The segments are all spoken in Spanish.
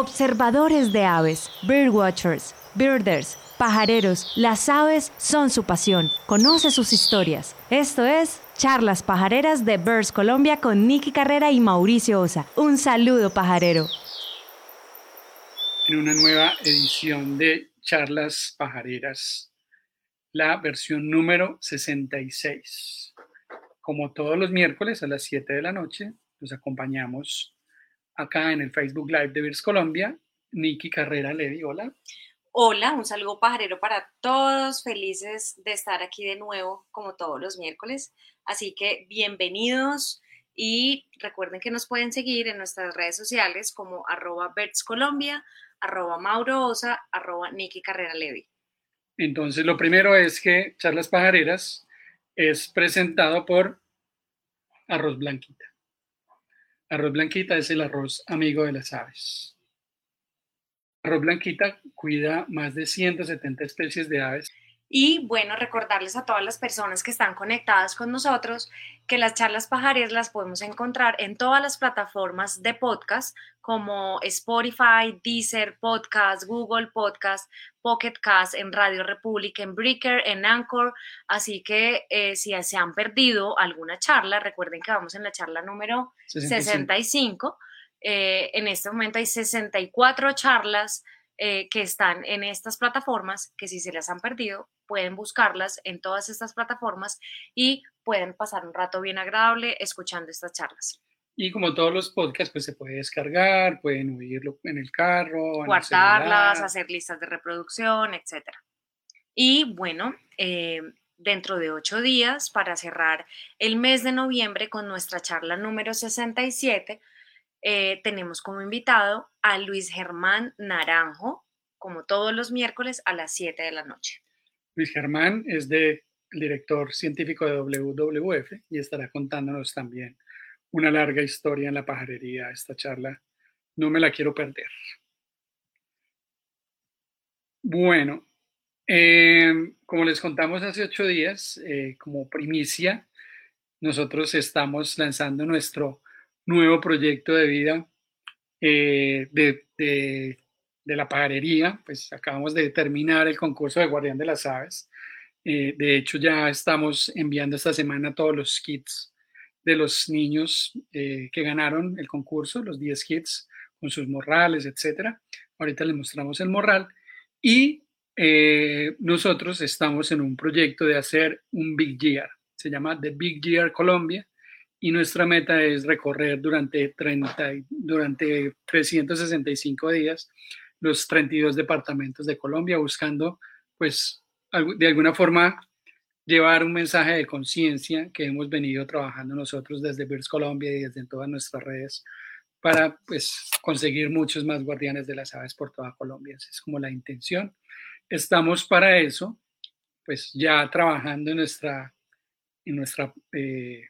Observadores de aves, birdwatchers, birders, pajareros, las aves son su pasión. Conoce sus historias. Esto es Charlas Pajareras de Birds Colombia con Nicky Carrera y Mauricio Osa. Un saludo pajarero. En una nueva edición de Charlas Pajareras, la versión número 66. Como todos los miércoles a las 7 de la noche, nos acompañamos acá en el Facebook Live de Birds Colombia. Niki Carrera Levy, hola. Hola, un saludo pajarero para todos, felices de estar aquí de nuevo como todos los miércoles. Así que bienvenidos y recuerden que nos pueden seguir en nuestras redes sociales como arroba Colombia, arroba Mauro Osa, arroba Niki Carrera Levy. Entonces, lo primero es que Charlas Pajareras es presentado por Arroz Blanquita. Arroz Blanquita es el arroz amigo de las aves. Arroz Blanquita cuida más de 170 especies de aves. Y bueno, recordarles a todas las personas que están conectadas con nosotros que las charlas pajareras las podemos encontrar en todas las plataformas de podcast como Spotify, Deezer, Podcast, Google Podcast, Pocket Cast, en Radio República, en Breaker, en Anchor. Así que eh, si se han perdido alguna charla, recuerden que vamos en la charla número 65. Eh, en este momento hay 64 charlas eh, que están en estas plataformas, que si se las han perdido, pueden buscarlas en todas estas plataformas y pueden pasar un rato bien agradable escuchando estas charlas. Y como todos los podcasts, pues se puede descargar, pueden oírlo en el carro, guardarlas, hacer listas de reproducción, etc. Y bueno, eh, dentro de ocho días, para cerrar el mes de noviembre con nuestra charla número 67, eh, tenemos como invitado a Luis Germán Naranjo, como todos los miércoles a las 7 de la noche. Luis Germán es de, el director científico de WWF y estará contándonos también una larga historia en la pajarería. Esta charla no me la quiero perder. Bueno, em, como les contamos hace ocho días, eh, como primicia, nosotros estamos lanzando nuestro nuevo proyecto de vida eh, de, la pajarería. Pues acabamos de terminar el concurso de Guardián de las Aves. Eh, de hecho, ya estamos enviando esta semana todos los kits de los niños eh, que ganaron el concurso, los 10 kits con sus morrales, etcétera. Ahorita les mostramos el morral. Y nosotros estamos en un proyecto de hacer un Big Year. Se llama The Big Year Colombia y nuestra meta es recorrer durante, 30, durante 365 días los 32 departamentos de Colombia buscando, pues, de alguna forma llevar un mensaje de conciencia que hemos venido trabajando nosotros desde Birds Colombia y desde todas nuestras redes para, pues, conseguir muchos más guardianes de las aves por toda Colombia. Esa es como la intención. Estamos para eso, pues, ya trabajando en nuestra, en nuestra eh,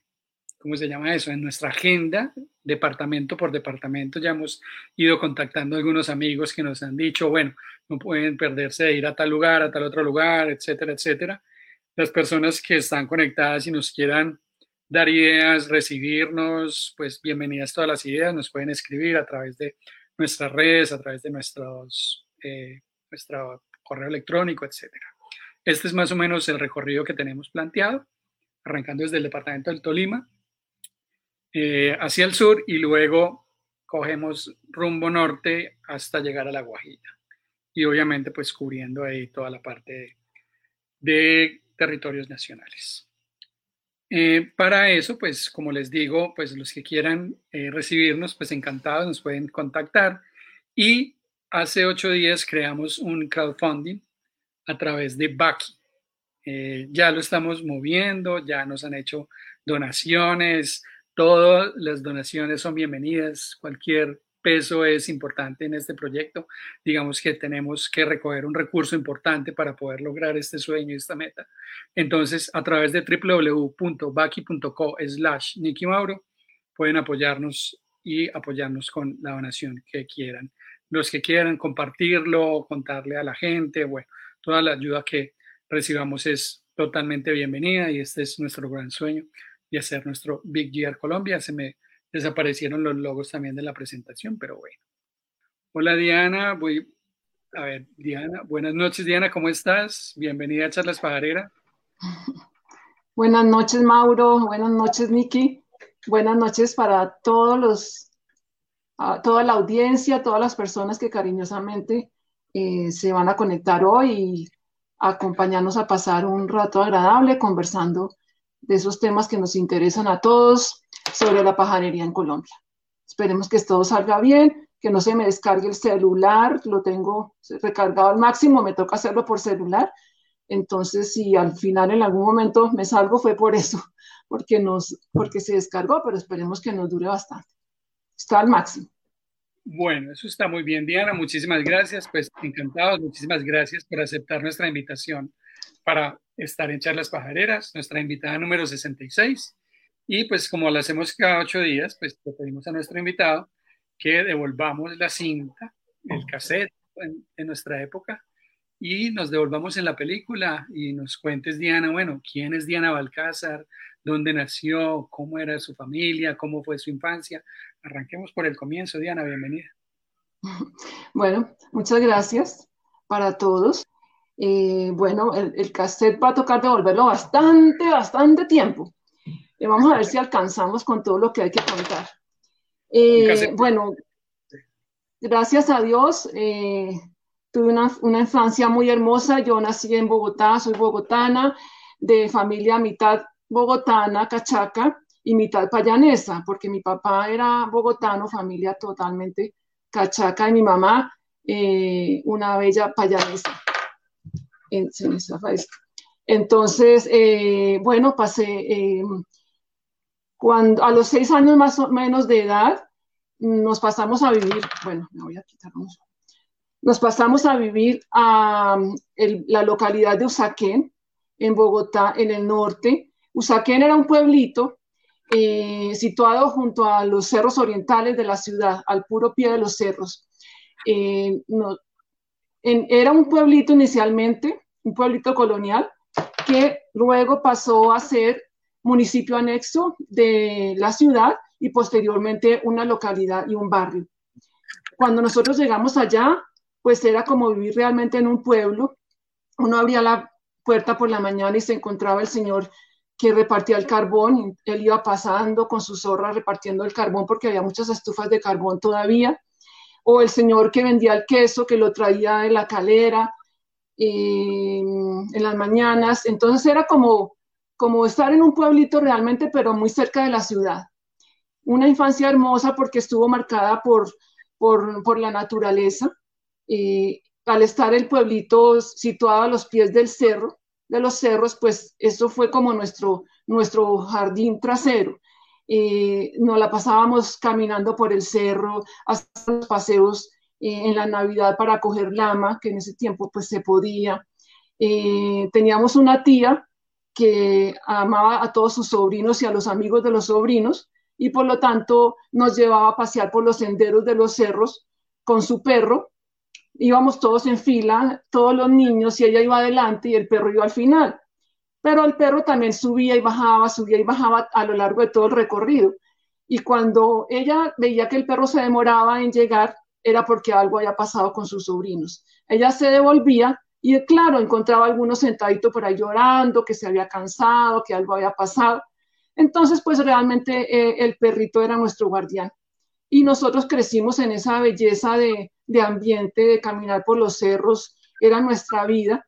¿cómo se llama eso? En nuestra agenda, departamento por departamento, ya hemos ido contactando a algunos amigos que nos han dicho, bueno, no pueden perderse de ir a tal lugar, a tal otro lugar, etcétera, etcétera. Las personas que están conectadas y nos quieran dar ideas, recibirnos, pues bienvenidas todas las ideas, nos pueden escribir a través de nuestras redes, a través de nuestros, eh, nuestro correo electrónico, etcétera. Este es más o menos el recorrido que tenemos planteado, arrancando desde el departamento del Tolima, eh, hacia el sur y luego cogemos rumbo norte hasta llegar a La Guajira. Y obviamente pues cubriendo ahí toda la parte de, territorios nacionales. Eh, para eso, pues como les digo, pues los que quieran eh, recibirnos, pues encantados, nos pueden contactar. Y hace ocho días creamos un crowdfunding a través de Baki. ya lo estamos moviendo, ya nos han hecho donaciones, Todas las donaciones son bienvenidas, cualquier peso es importante en este proyecto. Digamos que tenemos que recoger un recurso importante para poder lograr este sueño y esta meta. Entonces, a través de www.baki.co slash Nicky Mauro, pueden apoyarnos y apoyarnos con la donación que quieran. Los que quieran compartirlo, contarle a la gente, bueno, toda la ayuda que recibamos es totalmente bienvenida y este es nuestro gran sueño y hacer nuestro Big Year Colombia. Se me desaparecieron los logos también de la presentación, pero bueno. Hola Diana, voy a ver, Diana, buenas noches Diana, ¿cómo estás? Bienvenida a Charlas Pajarera. Buenas noches Mauro, buenas noches Miki, buenas noches para todos los, toda la audiencia, todas las personas que cariñosamente eh, se van a conectar hoy y acompañarnos a pasar un rato agradable conversando de esos temas que nos interesan a todos sobre la pajarería en Colombia. Esperemos que todo salga bien, que no se me descargue el celular, lo tengo recargado al máximo, me toca hacerlo por celular. Entonces, si al final en algún momento me salgo, fue por eso, porque, nos, porque se descargó, pero esperemos que nos dure bastante. Está al máximo. Bueno, eso está muy bien, Diana. Muchísimas gracias. Pues encantados. Muchísimas gracias por aceptar nuestra invitación para estar en Charlas Pajareras, nuestra invitada número 66. Y pues como lo hacemos cada ocho días, pues le pedimos a nuestro invitado que devolvamos la cinta, el cassette en, nuestra época y nos devolvamos en la película y nos cuentes, Diana, bueno, quién es Diana Balcázar, dónde nació, cómo era su familia, cómo fue su infancia. Arranquemos por el comienzo, Diana, bienvenida. Bueno, muchas gracias para todos. Eh, bueno, el, cassette va a tocar devolverlo bastante, bastante tiempo. y vamos a ver si alcanzamos con todo lo que hay que contar. Eh, bueno, gracias a Dios, eh, tuve una, una, infancia muy hermosa. Yo nací en Bogotá, soy bogotana, de familia mitad bogotana, cachaca, y mitad payanesa, porque mi papá era bogotano, familia totalmente cachaca, y mi mamá eh, una bella payanesa. Entonces, eh, bueno, pasé, eh, cuando a los seis años más o menos de edad, nos pasamos a vivir, bueno, me voy a quitar nos pasamos a vivir a la localidad de Usaquén, en Bogotá, en el norte. Usaquén era un pueblito eh, situado junto a los cerros orientales de la ciudad, al puro pie de los cerros. Eh, era un pueblito inicialmente, un pueblito colonial, que luego pasó a ser municipio anexo de la ciudad y posteriormente una localidad y un barrio. Cuando nosotros llegamos allá, pues era como vivir realmente en un pueblo. Uno abría la puerta por la mañana y se encontraba el señor que repartía el carbón, él iba pasando con su zorra repartiendo el carbón porque había muchas estufas de carbón todavía, o el señor que vendía el queso, que lo traía de la calera eh, en las mañanas, entonces era como, como estar en un pueblito realmente, pero muy cerca de la ciudad. Una infancia hermosa porque estuvo marcada por, por, la naturaleza. Eh, al estar el pueblito situado a los pies del cerro, de los cerros, pues eso fue como nuestro, nuestro jardín trasero. Eh, nos la pasábamos caminando por el cerro, hasta los paseos eh, en la Navidad para coger lama, que en ese tiempo pues se podía. Eh, teníamos una tía que amaba a todos sus sobrinos y a los amigos de los sobrinos y por lo tanto nos llevaba a pasear por los senderos de los cerros con su perro íbamos todos en fila, todos los niños, y ella iba adelante y el perro iba al final. Pero el perro también subía y bajaba, subía y bajaba a lo largo de todo el recorrido. Y cuando ella veía que el perro se demoraba en llegar, era porque algo había pasado con sus sobrinos. Ella se devolvía y, claro, encontraba a algunos sentaditos por ahí llorando, que se había cansado, que algo había pasado. Entonces, pues realmente eh, el perrito era nuestro guardián y nosotros crecimos en esa belleza de, ambiente, de caminar por los cerros, era nuestra vida,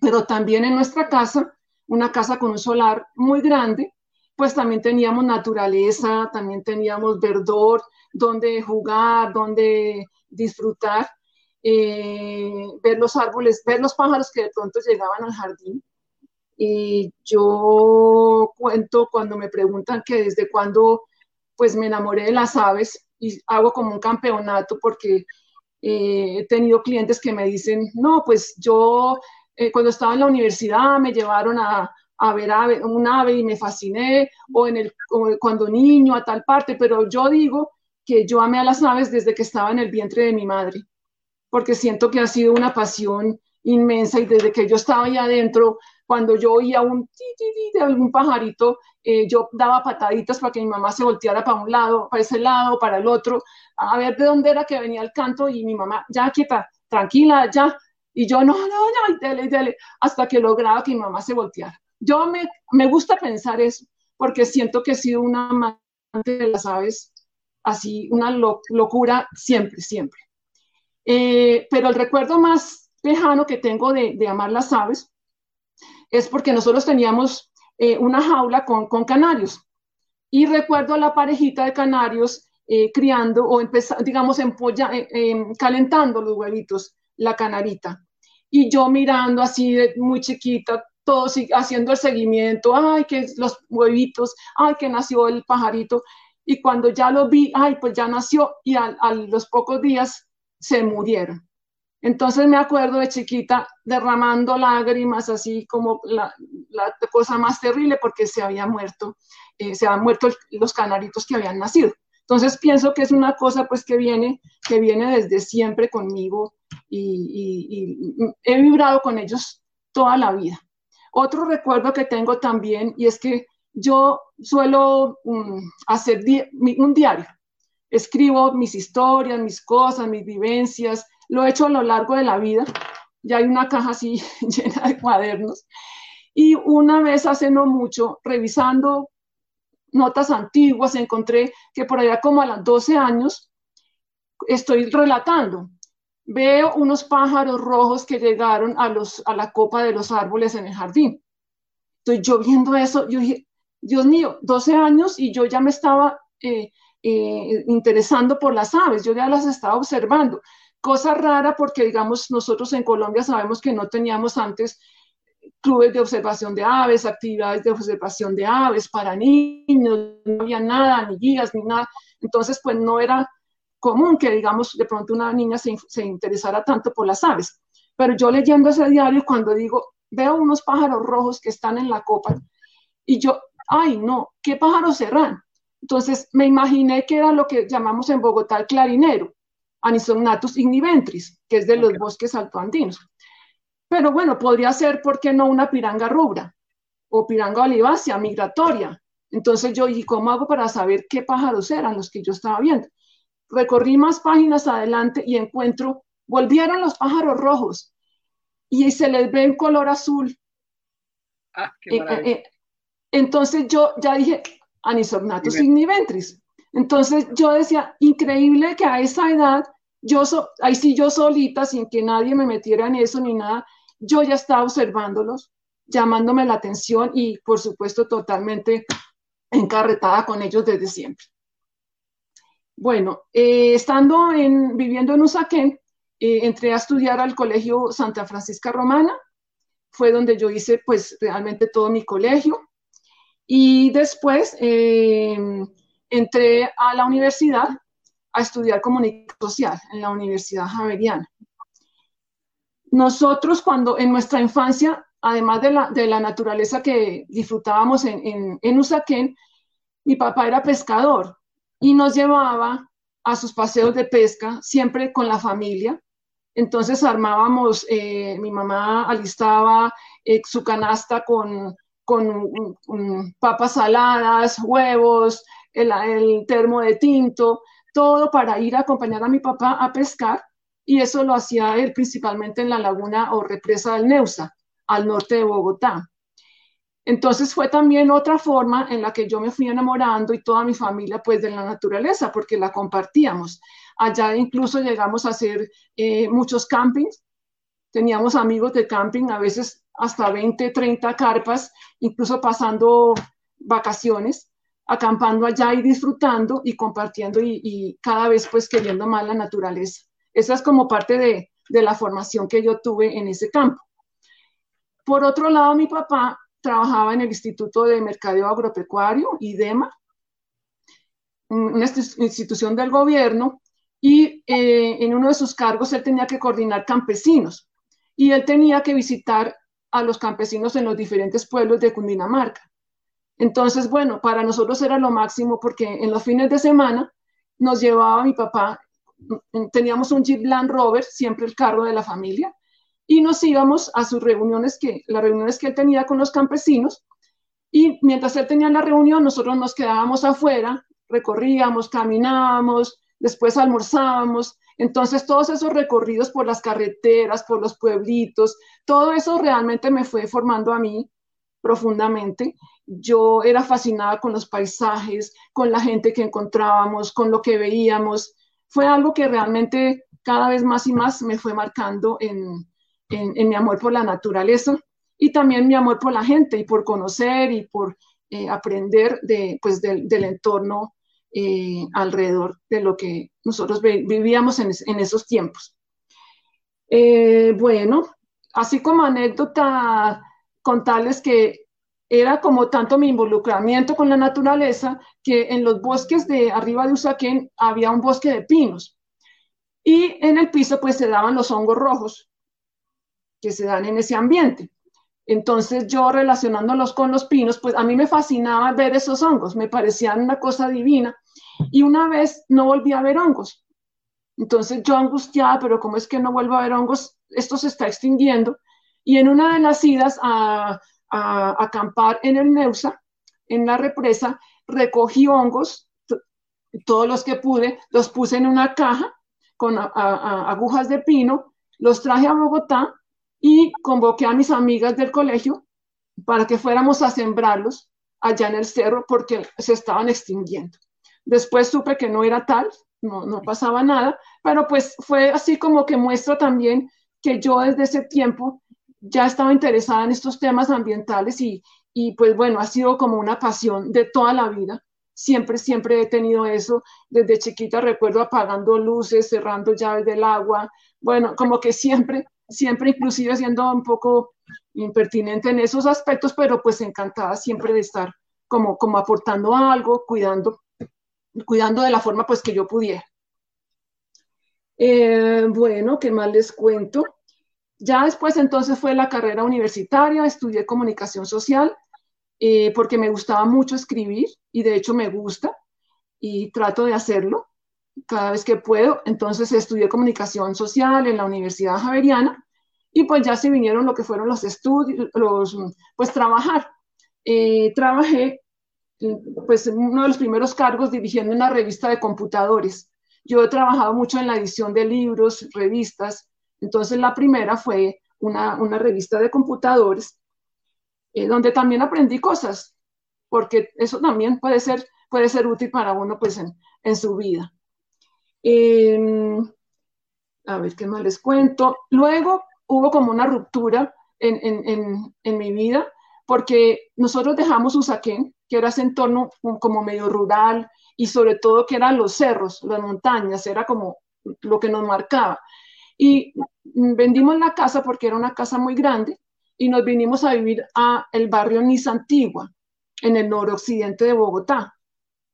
pero también en nuestra casa, una casa con un solar muy grande, pues también teníamos naturaleza, también teníamos verdor, donde jugar, donde disfrutar, eh, ver los árboles, ver los pájaros que de pronto llegaban al jardín. Y yo cuento cuando me preguntan que desde cuándo pues me enamoré de las aves, y hago como un campeonato porque eh, he tenido clientes que me dicen, no, pues yo eh, cuando estaba en la universidad me llevaron a, a ver ave, un ave y me fasciné, o, en el, cuando niño a tal parte, pero yo digo que yo amé a las aves desde que estaba en el vientre de mi madre, porque siento que ha sido una pasión inmensa y desde que yo estaba ahí adentro, Cuando yo oía un ti, ti, ti de algún pajarito, eh, yo daba pataditas para que mi mamá se volteara para un lado, para ese lado, para el otro, a ver de dónde era que venía el canto y mi mamá, ya quieta, tranquila, ya. Y yo, no, no, no, y dele, dele, hasta que lograba que mi mamá se volteara. Yo me, me gusta pensar eso, porque siento que he sido una amante de las aves, así, una locura siempre, siempre. Eh, pero el recuerdo más lejano que tengo de, de, amar las aves es porque nosotros teníamos eh, una jaula con, con, canarios. Y recuerdo a la parejita de canarios eh, criando o digamos, empolla, calentando los huevitos, la canarita. Y yo mirando así de muy chiquita, todos haciendo el seguimiento, ay, que los huevitos, ay, que nació el pajarito. Y cuando ya lo vi, ay, pues ya nació y a, los pocos días se murieron. Entonces me acuerdo de chiquita derramando lágrimas, así como la, la cosa más terrible, porque se había muerto, eh, se habían muerto los canaritos que habían nacido. Entonces pienso que es una cosa pues que viene, que viene desde siempre conmigo y, he vibrado con ellos toda la vida. Otro recuerdo que tengo también, y es que yo suelo um, hacer un diario. Escribo mis historias, mis cosas, mis vivencias. Lo he hecho a lo largo de la vida. Ya hay una caja así llena de cuadernos. Y una vez hace no mucho, revisando notas antiguas, encontré que por allá como a los 12 años estoy relatando veo unos pájaros rojos que llegaron a, los, a la copa de los árboles en el jardín. Estoy yo viendo eso, yo dije, Dios mío, 12 años y yo ya me estaba eh, eh, interesando por las aves, yo ya las estaba observando. Cosa rara porque, digamos, nosotros en Colombia sabemos que no teníamos antes clubes de observación de aves, actividades de observación de aves para niños, no había nada, ni guías, ni nada. Entonces, pues no era común que, digamos, de pronto una niña se, se, interesara tanto por las aves. Pero yo leyendo ese diario, cuando digo, veo unos pájaros rojos que están en la copa, y yo, ay, no, ¿qué pájaros serán? Entonces me imaginé que era lo que llamamos en Bogotá el clarinero, Anisognathus igniventris, que es de los okay. bosques altoandinos. Pero bueno, podría ser, ¿por qué no una piranga rubra? O piranga olivácea, migratoria. Entonces yo, ¿y cómo hago para saber qué pájaros eran los que yo estaba viendo? Recorrí más páginas adelante y encuentro, volvieron los pájaros rojos y se les ve en color azul. Ah, qué eh, eh, entonces yo ya dije, Anisognathus igniventris. Entonces yo decía, increíble que a esa edad, yo so, ahí sí yo solita, sin que nadie me metiera en eso ni nada, yo ya estaba observándolos, llamándome la atención y por supuesto totalmente encarretada con ellos desde siempre. Bueno, eh, estando en, viviendo en Usaquén, eh, entré a estudiar al Colegio Santa Francisca Romana, fue donde yo hice pues realmente todo mi colegio. Y después eh, entré a la universidad a estudiar comunicación social en la Universidad Javeriana. Nosotros cuando en nuestra infancia, además de la, de la naturaleza que disfrutábamos en, en, en Usaquén, mi papá era pescador y nos llevaba a sus paseos de pesca, siempre con la familia. Entonces armábamos, eh, mi mamá alistaba eh, su canasta con, con papas saladas, huevos, el, el, termo de tinto, todo para ir a acompañar a mi papá a pescar. Y eso lo hacía él principalmente en la laguna o represa del Neusa, al norte de Bogotá. Entonces fue también otra forma en la que yo me fui enamorando y toda mi familia pues de la naturaleza, porque la compartíamos. Allá incluso llegamos a hacer eh, muchos campings, teníamos amigos de camping, a veces hasta 20, 30 carpas, incluso pasando vacaciones, acampando allá y disfrutando y compartiendo y, y cada vez pues queriendo más la naturaleza. Esa es como parte de, de la formación que yo tuve en ese campo. Por otro lado, mi papá trabajaba en el Instituto de Mercadeo Agropecuario, IDEMA, una institución del gobierno, y eh, en uno de sus cargos él tenía que coordinar campesinos y él tenía que visitar a los campesinos en los diferentes pueblos de Cundinamarca. Entonces, bueno, para nosotros era lo máximo porque en los fines de semana nos llevaba mi papá, teníamos un Jeep Land Rover, siempre el carro de la familia, y nos íbamos a sus reuniones, que, las reuniones que él tenía con los campesinos, y mientras él tenía la reunión, nosotros nos quedábamos afuera, recorríamos, caminábamos, después almorzábamos. Entonces, todos esos recorridos por las carreteras, por los pueblitos, todo eso realmente me fue formando a mí profundamente. Yo era fascinada con los paisajes, con la gente que encontrábamos, con lo que veíamos. Fue algo que realmente cada vez más y más me fue marcando en, en, mi amor por la naturaleza y también mi amor por la gente y por conocer y por eh, aprender de, pues, del, entorno eh, alrededor de lo que nosotros vivíamos en, en esos tiempos. Eh, bueno, así como anécdota, contarles que era como tanto mi involucramiento con la naturaleza que en los bosques de arriba de Usaquén había un bosque de pinos y en el piso pues se daban los hongos rojos que se dan en ese ambiente. Entonces yo relacionándolos con los pinos, pues a mí me fascinaba ver esos hongos, me parecían una cosa divina. Y una vez no volví a ver hongos. Entonces yo angustiada, pero ¿cómo es que no vuelvo a ver hongos? Esto se está extinguiendo. Y en una de las idas a, acampar en el Neusa, en la represa, recogí hongos, todos los que pude, los puse en una caja con agujas de pino, los traje a Bogotá y convoqué a mis amigas del colegio para que fuéramos a sembrarlos allá en el cerro porque se estaban extinguiendo. Después supe que no era tal, no, no pasaba nada, pero pues fue así como que muestra también que yo desde ese tiempo ya estaba interesada en estos temas ambientales y, y pues bueno, ha sido como una pasión de toda la vida. Siempre, siempre he tenido eso. Desde chiquita recuerdo apagando luces, cerrando llaves del agua. Bueno, como que siempre siempre inclusive siendo un poco impertinente en esos aspectos, pero pues encantada siempre de estar como, como aportando algo, cuidando, cuidando de la forma pues que yo pudiera. Eh, bueno, ¿qué más les cuento? Ya después entonces fue la carrera universitaria, estudié comunicación social eh, porque me gustaba mucho escribir y de hecho me gusta y trato de hacerlo cada vez que puedo. Entonces estudié comunicación social en la Universidad Javeriana y pues ya se vinieron lo que fueron los estudios, los, pues trabajar. Eh, trabajé pues en uno de los primeros cargos dirigiendo una revista de computadores. Yo he trabajado mucho en la edición de libros, revistas, entonces la primera fue una, una revista de computadores, eh, donde también aprendí cosas, porque eso también puede ser, puede ser útil para uno pues en, en su vida. Em, a ver qué más les cuento. Luego hubo como una ruptura en, mi vida porque nosotros dejamos Usaquén, que era ese entorno como medio rural y sobre todo que eran los cerros, las montañas, era como lo que nos marcaba. Y vendimos la casa porque era una casa muy grande y nos vinimos a vivir a el barrio Niza Antigua, en el noroccidente de Bogotá.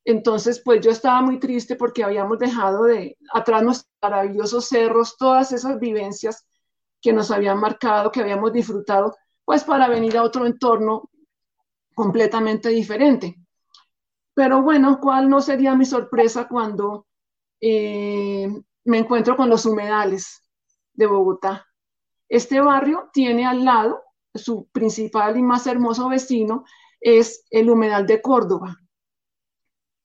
Entonces, pues yo estaba muy triste porque habíamos dejado de atrás nuestros maravillosos cerros, todas esas vivencias que nos habían marcado, que habíamos disfrutado, pues para venir a otro entorno completamente diferente. Pero bueno, ¿cuál no sería mi sorpresa cuando eh, me encuentro con los humedales de Bogotá? Este barrio tiene al lado, su principal y más hermoso vecino es el humedal de Córdoba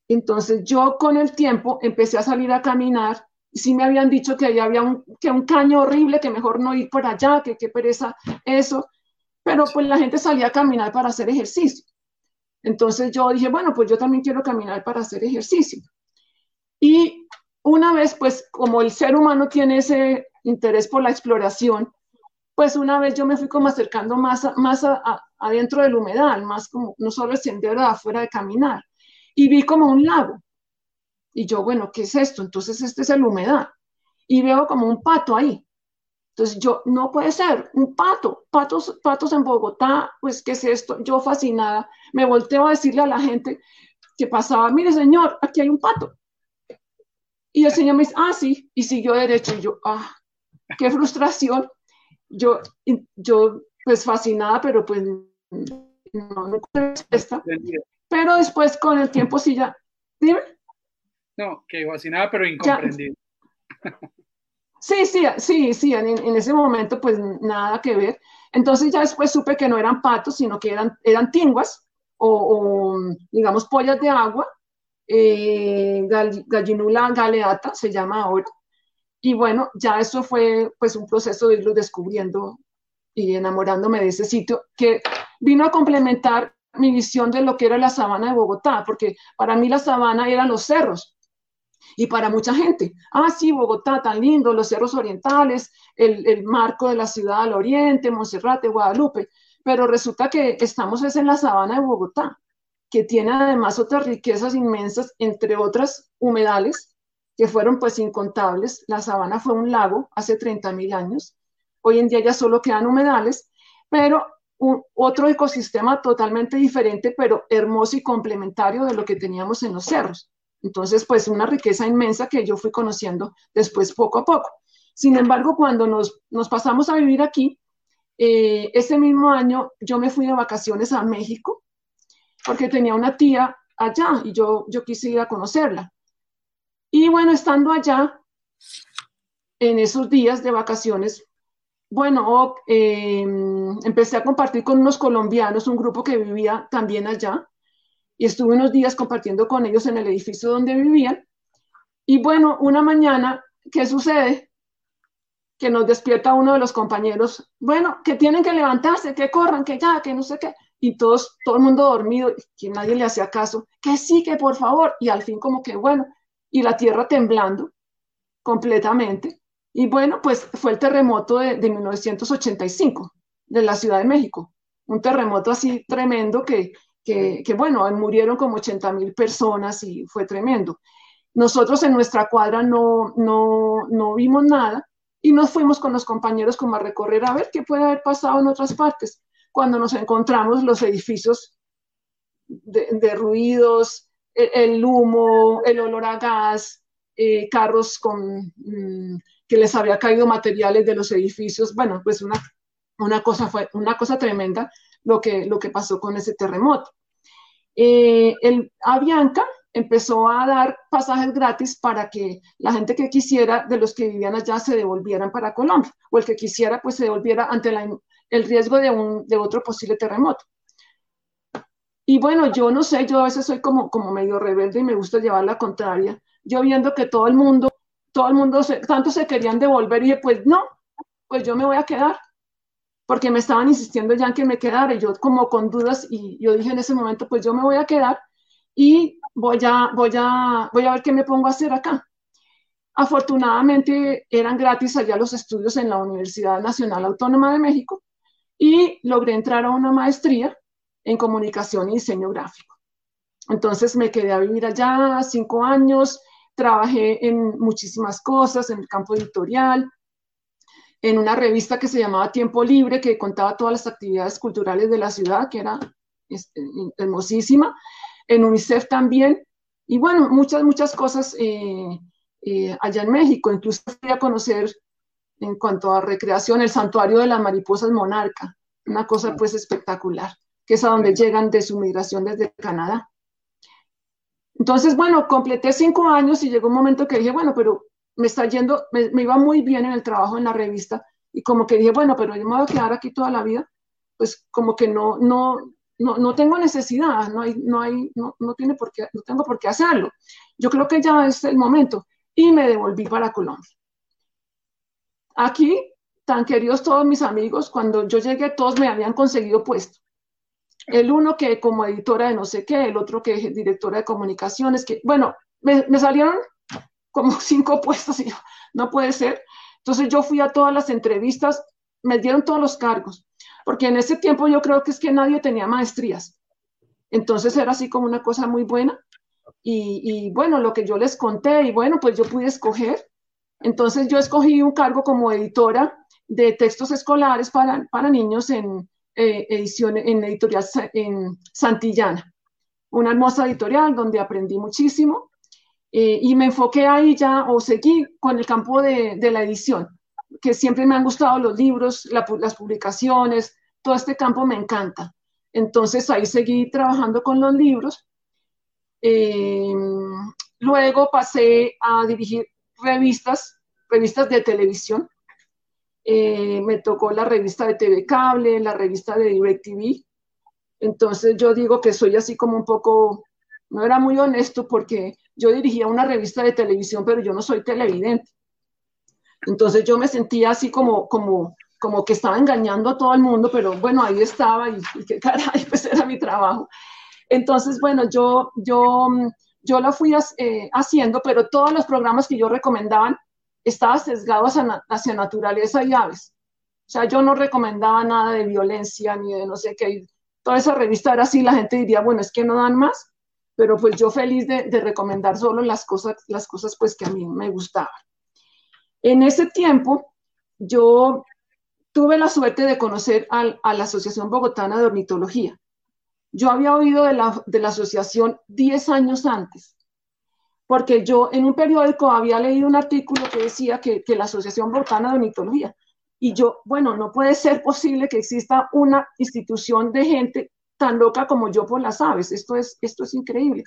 entonces yo con el tiempo empecé a salir a caminar sí me habían dicho que allá había un, que un caño horrible, que mejor no ir por allá, que qué pereza eso, pero pues la gente salía a caminar para hacer ejercicio. Entonces yo dije, bueno, pues yo también quiero caminar para hacer ejercicio. Y una vez, pues como el ser humano tiene ese interés por la exploración, pues una vez yo me fui como acercando más, más adentro del humedal, más como no solo el sendero de afuera de caminar y vi como un lago. Y yo, bueno, ¿qué es esto? Entonces este es el humedad. Y veo como un pato ahí. Entonces yo, no puede ser, un pato, patos, patos en Bogotá, pues ¿qué es esto? Yo fascinada, me volteo a decirle a la gente que pasaba, mire señor, aquí hay un pato. Y el señor me dice, ah, sí, y siguió derecho. Y yo, ah, qué frustración. Yo, yo pues fascinada, pero pues no, no respuesta. Pero después con el tiempo sí ya. Dime. No, que fascinada, pero incomprendido. Sí, sí, sí, sí, en, ese momento pues nada que ver. Entonces ya después supe que no eran patos, sino que eran, eran tinguas o, digamos pollas de agua, eh, gallinula galeata se llama ahora. Y bueno, ya eso fue pues un proceso de irlo descubriendo y enamorándome de ese sitio que vino a complementar mi visión de lo que era la sabana de Bogotá, porque para mí la sabana eran los cerros. Y para mucha gente, ah, sí, Bogotá, tan lindo, los cerros orientales, el, marco de la ciudad al oriente, Monserrate, Guadalupe, pero resulta que estamos es en la sabana de Bogotá, que tiene además otras riquezas inmensas, entre otras humedales, que fueron pues incontables. La sabana fue un lago hace 30 mil años, hoy en día ya solo quedan humedales, pero otro ecosistema totalmente diferente, pero hermoso y complementario de lo que teníamos en los cerros. Entonces, pues una riqueza inmensa que yo fui conociendo después poco a poco. Sin embargo, cuando nos, pasamos a vivir aquí, eh, ese mismo año yo me fui de vacaciones a México porque tenía una tía allá y yo, yo quise ir a conocerla. Y bueno, estando allá, en esos días de vacaciones, bueno, em, empecé a compartir con unos colombianos, un grupo que vivía también allá, y estuve unos días compartiendo con ellos en el edificio donde vivían. Y bueno, una mañana, ¿qué sucede? Que nos despierta uno de los compañeros, bueno, que tienen que levantarse, que corran, que ya, que no sé qué. Y todos, todo el mundo dormido, que nadie le hacía caso, que sí, que por favor. Y al fin como que, bueno, y la tierra temblando completamente. Y bueno, pues fue el terremoto de, 1985 de la Ciudad de México. Un terremoto así tremendo que, que, bueno, murieron como 80 mil personas y fue tremendo. Nosotros en nuestra cuadra no, no, no vimos nada y nos fuimos con los compañeros como a recorrer a ver qué puede haber pasado en otras partes. Cuando nos encontramos los edificios de, ruidos, el, humo, el olor a gas, eh, carros con, mm, que les había caído materiales de los edificios. Bueno, pues una, una cosa fue una cosa tremenda lo que, lo que pasó con ese terremoto. Eh, el Avianca empezó a dar pasajes gratis para que la gente que quisiera, de los que vivían allá, se devolvieran para Colombia, o el que quisiera, pues se devolviera ante el riesgo de, un, de otro posible terremoto. Y bueno, yo no sé, yo a veces soy como, como medio rebelde y me gusta llevar la contraria. Yo viendo que todo el mundo todo el mundo, tanto se querían devolver y pues no, pues yo me voy a quedar, porque me estaban insistiendo ya en que me quedara y yo como con dudas y yo dije en ese momento, pues yo me voy a quedar y voy a, voy a, voy a ver qué me pongo a hacer acá. Afortunadamente eran gratis allá los estudios en la Universidad Nacional Autónoma de México y logré entrar a una maestría en comunicación y diseño gráfico. Entonces me quedé a vivir allá cinco años, trabajé en muchísimas cosas, en el campo editorial, en una revista que se llamaba Tiempo Libre, que contaba todas las actividades culturales de la ciudad, que era este, hermosísima, en UNICEF también, y bueno, muchas, muchas cosas eh, eh, allá en México. Incluso fui a conocer, en cuanto a recreación, el santuario de las mariposas monarca, una cosa pues espectacular, que es a donde llegan de su migración desde Canadá. Entonces, bueno, completé cinco años y llegó un momento que dije, bueno, pero me está yendo, me, iba muy bien en el trabajo en la revista y como que dije, bueno, pero yo me voy a quedar aquí toda la vida, pues como que no, no, no, no tengo necesidad, no hay, no hay, no, no tiene por qué, no tengo por qué hacerlo. Yo creo que ya es el momento y me devolví para Colombia. Aquí, tan queridos todos mis amigos, cuando yo llegué todos me habían conseguido puesto el uno que como editora de no sé qué, el otro que directora de comunicaciones, que bueno, me, salieron como cinco puestos y yo, no puede ser. Entonces yo fui a todas las entrevistas, me dieron todos los cargos, porque en ese tiempo yo creo que es que nadie tenía maestrías. Entonces era así como una cosa muy buena. Y, bueno, lo que yo les conté, y bueno, pues yo pude escoger. Entonces yo escogí un cargo como editora de textos escolares para, para niños en, eh, edición en editorial en Santillana, una hermosa editorial donde aprendí muchísimo eh, y me enfoqué ahí ya o seguí con el campo de, la edición, que siempre me han gustado los libros, las publicaciones, todo este campo me encanta. Entonces ahí seguí trabajando con los libros. Eh, luego pasé a dirigir revistas revistas de televisión. Eh, me tocó la revista de TV Cable, la revista de DirecTV. Entonces yo digo que soy así como un poco, no era muy honesto porque yo dirigía una revista de televisión, pero yo no soy televidente. Entonces yo me sentía así como, como, como que estaba engañando a todo el mundo, pero bueno, ahí estaba y, y qué caray, pues era mi trabajo. Entonces, bueno, yo, yo, yo lo fui eh, haciendo, pero todos los programas que yo recomendaban estaban sesgados hacia, naturaleza y aves. O sea, yo no recomendaba nada de violencia ni de no sé qué. Toda esa revista era así, la gente diría, bueno, es que no dan más, pero pues yo feliz de, recomendar solo las cosas, las cosas pues que a mí me gustaban. En ese tiempo, yo tuve la suerte de conocer a la Asociación Bogotana de Ornitología. Yo había oído de la, de la asociación 10 años antes, porque yo en un periódico había leído un artículo que decía que, que la Asociación Botana de Ornitología, y yo, bueno, no puede ser posible que exista una institución de gente tan loca como yo por las aves. Esto es, esto es increíble.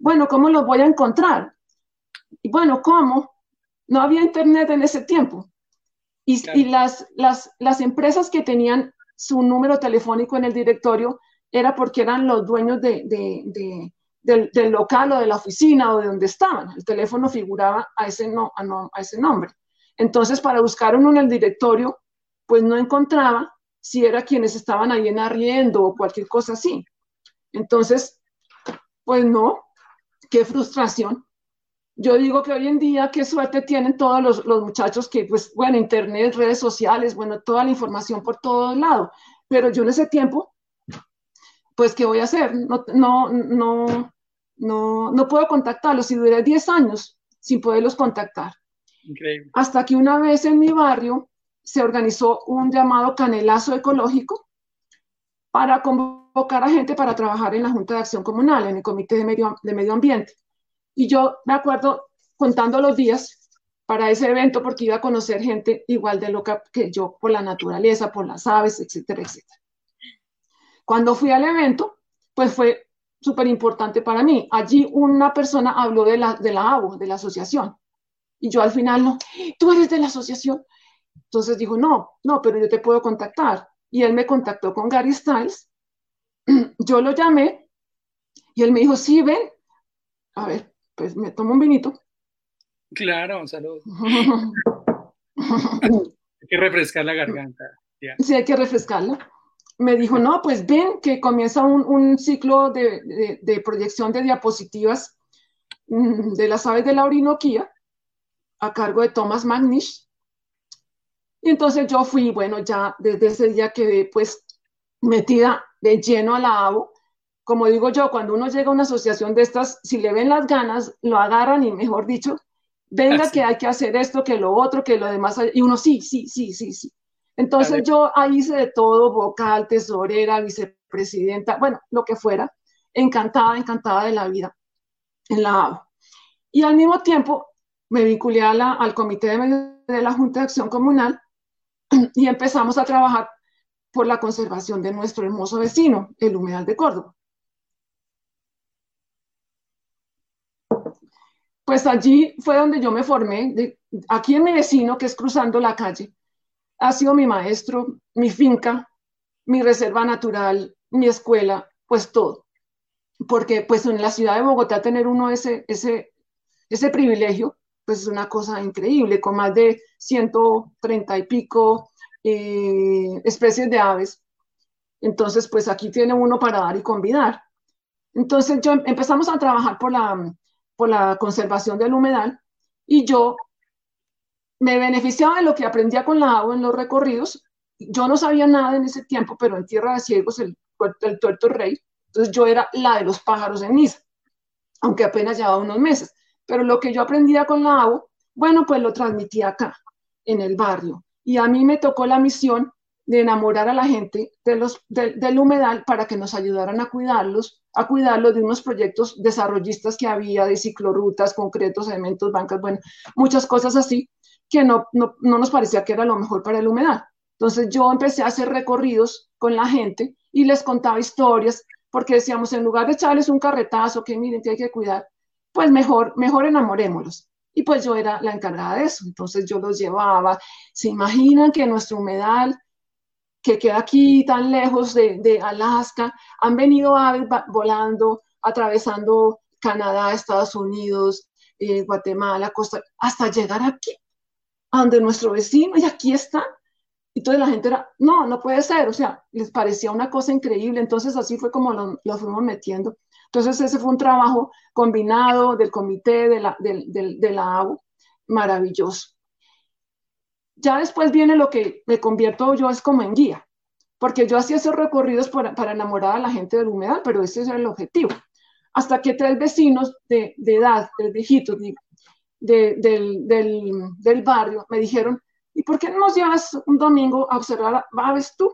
Bueno, ¿cómo los voy a encontrar? Y bueno, ¿cómo? No había internet en ese tiempo. Y, y las, las, las empresas que tenían su número telefónico en el directorio era porque eran los dueños de, del, local o de la oficina o de donde estaban. El teléfono figuraba a ese, no, a, ese nombre. Entonces, para buscar uno en el directorio, pues no encontraba si era quienes estaban ahí en arriendo o cualquier cosa así. Entonces, pues no, qué frustración. Yo digo que hoy en día qué suerte tienen todos los, los, muchachos que, pues, bueno, internet, redes sociales, bueno, toda la información por todos lados. Pero yo en ese tiempo pues ¿qué voy a hacer? No, no, no, no, no puedo contactarlos y duré 10 años sin poderlos contactar. Increíble. Hasta que una vez en mi barrio se organizó un llamado canelazo ecológico para convocar a gente para trabajar en la Junta de Acción Comunal, en el Comité de Medio, de Medio Ambiente. Y yo me acuerdo contando los días para ese evento porque iba a conocer gente igual de loca que yo por la naturaleza, por las aves, etcétera, etcétera. Cuando fui al evento, pues fue súper importante para mí. Allí una persona habló de la, de la ABO, de la asociación. Y yo al final, no, tú eres de la asociación. Entonces dijo, no, no, pero yo te puedo contactar. Y él me contactó con Gary Styles. Yo lo llamé y él me dijo, sí, ven. A ver, pues me tomo un vinito. Claro, salud. hay que refrescar la garganta. Sí, hay que refrescarla me dijo, no, pues ven que comienza un, ciclo de, proyección de diapositivas mm, de las aves de la Orinoquía a cargo de Thomas Magnish. Y entonces yo fui, bueno, ya desde ese día quedé pues metida de lleno a la ABO. Como digo yo, cuando uno llega a una asociación de estas, si le ven las ganas, lo agarran y mejor dicho, venga que hay que hacer esto, que lo otro, que lo demás. Y uno sí, sí, sí, sí, sí. Entonces yo ahí hice de todo, vocal, tesorera, vicepresidenta, bueno, lo que fuera, encantada, encantada de la vida en la ABO. Y al mismo tiempo me vinculé a la, al comité de, de la Junta de Acción Comunal y empezamos a trabajar por la conservación de nuestro hermoso vecino, el humedal de Córdoba. Pues allí fue donde yo me formé, de, aquí en mi vecino, que es cruzando la calle, ha sido mi maestro, mi finca, mi reserva natural, mi escuela, pues todo. Porque pues en la ciudad de Bogotá tener uno ese, ese, ese privilegio, pues es una cosa increíble, con más de 130 y pico eh, especies de aves. Entonces, pues aquí tiene uno para dar y convidar. Entonces, yo empezamos a trabajar por la, por la conservación del humedal y yo me beneficiaba de lo que aprendía con la agua en los recorridos. Yo no sabía nada en ese tiempo, pero en Tierra de Ciegos el, el tuerto rey, entonces yo era la de los pájaros en misa, aunque apenas llevaba unos meses. Pero lo que yo aprendía con la agua, bueno, pues lo transmitía acá, en el barrio. Y a mí me tocó la misión de enamorar a la gente de los, del humedal para que nos ayudaran a cuidarlos, a cuidarlos de unos proyectos desarrollistas que había, de ciclorrutas, concretos, elementos, bancas, bueno, muchas cosas así que no, no, no nos parecía que era lo mejor para el humedal. Entonces yo empecé a hacer recorridos con la gente y les contaba historias, porque decíamos, en lugar de echarles un carretazo, que miren, que hay que cuidar, pues mejor, mejor enamorémoslos. Y pues yo era la encargada de eso, entonces yo los llevaba. ¿Se imaginan que nuestro humedal, que queda aquí tan lejos de, Alaska, han venido aves volando, atravesando Canadá, Estados Unidos, eh, Guatemala, Costa, hasta llegar aquí, a nuestro vecino, y aquí está. Y toda la gente era, no, no puede ser, o sea, les parecía una cosa increíble, entonces así fue como lo, lo fuimos metiendo. Entonces ese fue un trabajo combinado del comité de la, de, la maravilloso. Ya después viene lo que me convierto yo es como en guía, porque yo hacía esos recorridos para, para enamorar a la gente del humedal, pero ese era el objetivo. Hasta que tres vecinos de, edad, tres viejitos del, del, barrio, me dijeron, ¿y por qué no nos llevas un domingo a observar aves tú?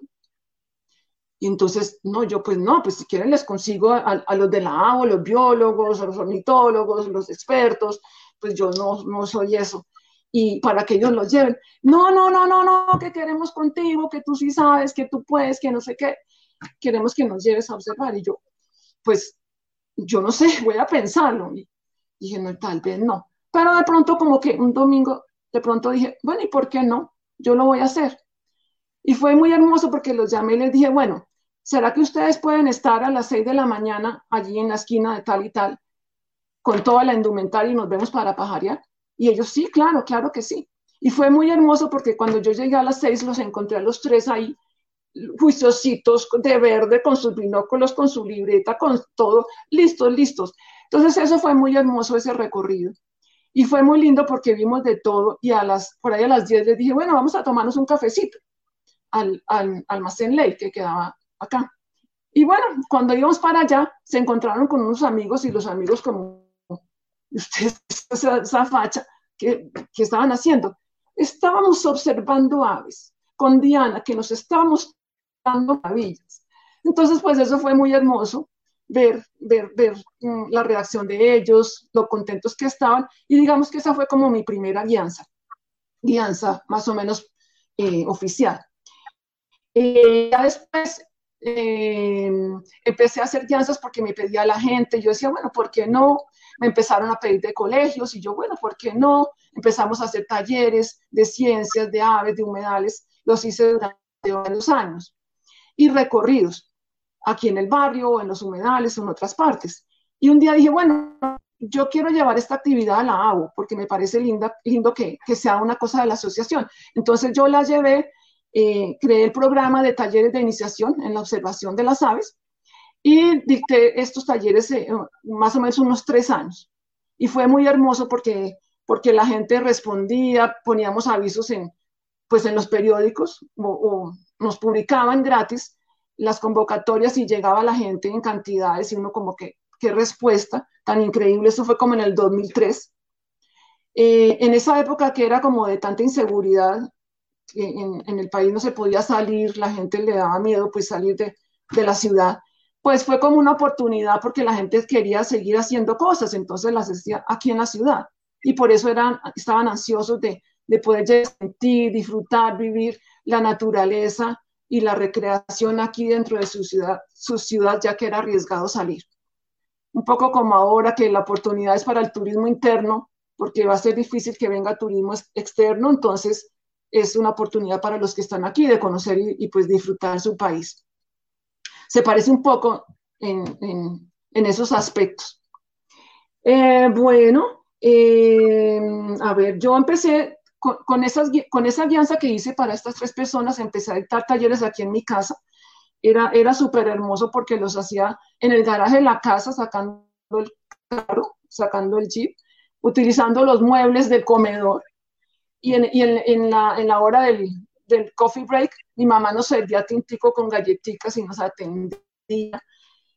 Y entonces, no, yo pues no, pues si quieren les consigo a, los de la agua, los biólogos, a los ornitólogos, los expertos, pues yo no, no soy eso. Y para que ellos los lleven. No, no, no, no, no, que queremos contigo, que tú sí sabes, que tú puedes, que no sé qué. Queremos que nos lleves a observar. Y yo, pues, yo no sé, voy a pensarlo. Y dije, no, tal vez no. Pero de pronto como que un domingo, de pronto dije, bueno, ¿y por qué no? Yo lo voy a hacer. Y fue muy hermoso porque los llamé y les dije, bueno, ¿será que ustedes pueden estar a las 6 de la mañana allí en la esquina de tal y tal con toda la indumentaria y nos vemos para pajarear? Y ellos, sí, claro, claro que sí. Y fue muy hermoso porque cuando yo llegué a las 6 los encontré a los tres ahí, juiciositos de verde, con sus binóculos, con su libreta, con todo, listos, listos. Entonces eso fue muy hermoso ese recorrido. Y fue muy lindo porque vimos de todo y a las, por ahí a las 10 les dije, bueno, vamos a tomarnos un cafecito al, al almacén Ley que quedaba acá. Y bueno, cuando íbamos para allá, se encontraron con unos amigos y los amigos como, ustedes, esa, facha, que, que estaban haciendo? Estábamos observando aves con Diana, que nos estábamos dando maravillas. Entonces, pues eso fue muy hermoso, ver, ver, ver mm, la reacción de ellos, lo contentos que estaban, y digamos que esa fue como mi primera alianza, alianza más o menos eh, oficial. Eh, ya después eh, empecé a hacer alianzas porque me pedía la gente, yo decía, bueno, ¿por qué no? Me empezaron a pedir de colegios y yo, bueno, ¿por qué no? Empezamos a hacer talleres de ciencias, de aves, de humedales, los hice durante varios años. Y recorridos, aquí en el barrio, o en los humedales, o en otras partes. Y un día dije, bueno, yo quiero llevar esta actividad a la AU porque me parece linda, lindo que, que sea una cosa de la asociación. Entonces yo la llevé eh, creé el programa de talleres de iniciación en la observación de las aves y dicté estos talleres eh, más o menos unos tres años. Y fue muy hermoso porque, porque la gente respondía, poníamos avisos en, pues en los periódicos o, nos publicaban gratis las convocatorias y llegaba la gente en cantidades y uno como que, qué respuesta tan increíble. Eso fue como en el 2003. Eh, en esa época que era como de tanta inseguridad, en, el país no se podía salir, la gente le daba miedo pues salir de, la ciudad, pues fue como una oportunidad porque la gente quería seguir haciendo cosas, entonces las hacía aquí en la ciudad y por eso eran, estaban ansiosos de, de poder sentir, disfrutar, vivir la naturaleza y la recreación aquí dentro de su ciudad, su ciudad ya que era arriesgado salir. Un poco como ahora que la oportunidad es para el turismo interno, porque va a ser difícil que venga turismo externo, entonces es una oportunidad para los que están aquí de conocer y, pues disfrutar su país. Se parece un poco en, esos aspectos. Eh, bueno, eh, a ver, yo empecé con, esas, con esa alianza que hice para estas tres personas, empecé a dictar talleres aquí en mi casa. Era, era súper hermoso porque los hacía en el garaje de la casa, sacando el carro, sacando el jeep, utilizando los muebles del comedor y en, y en, en, la, en la, hora del, del, coffee break, mi mamá nos servía tintico con galletitas y nos atendía.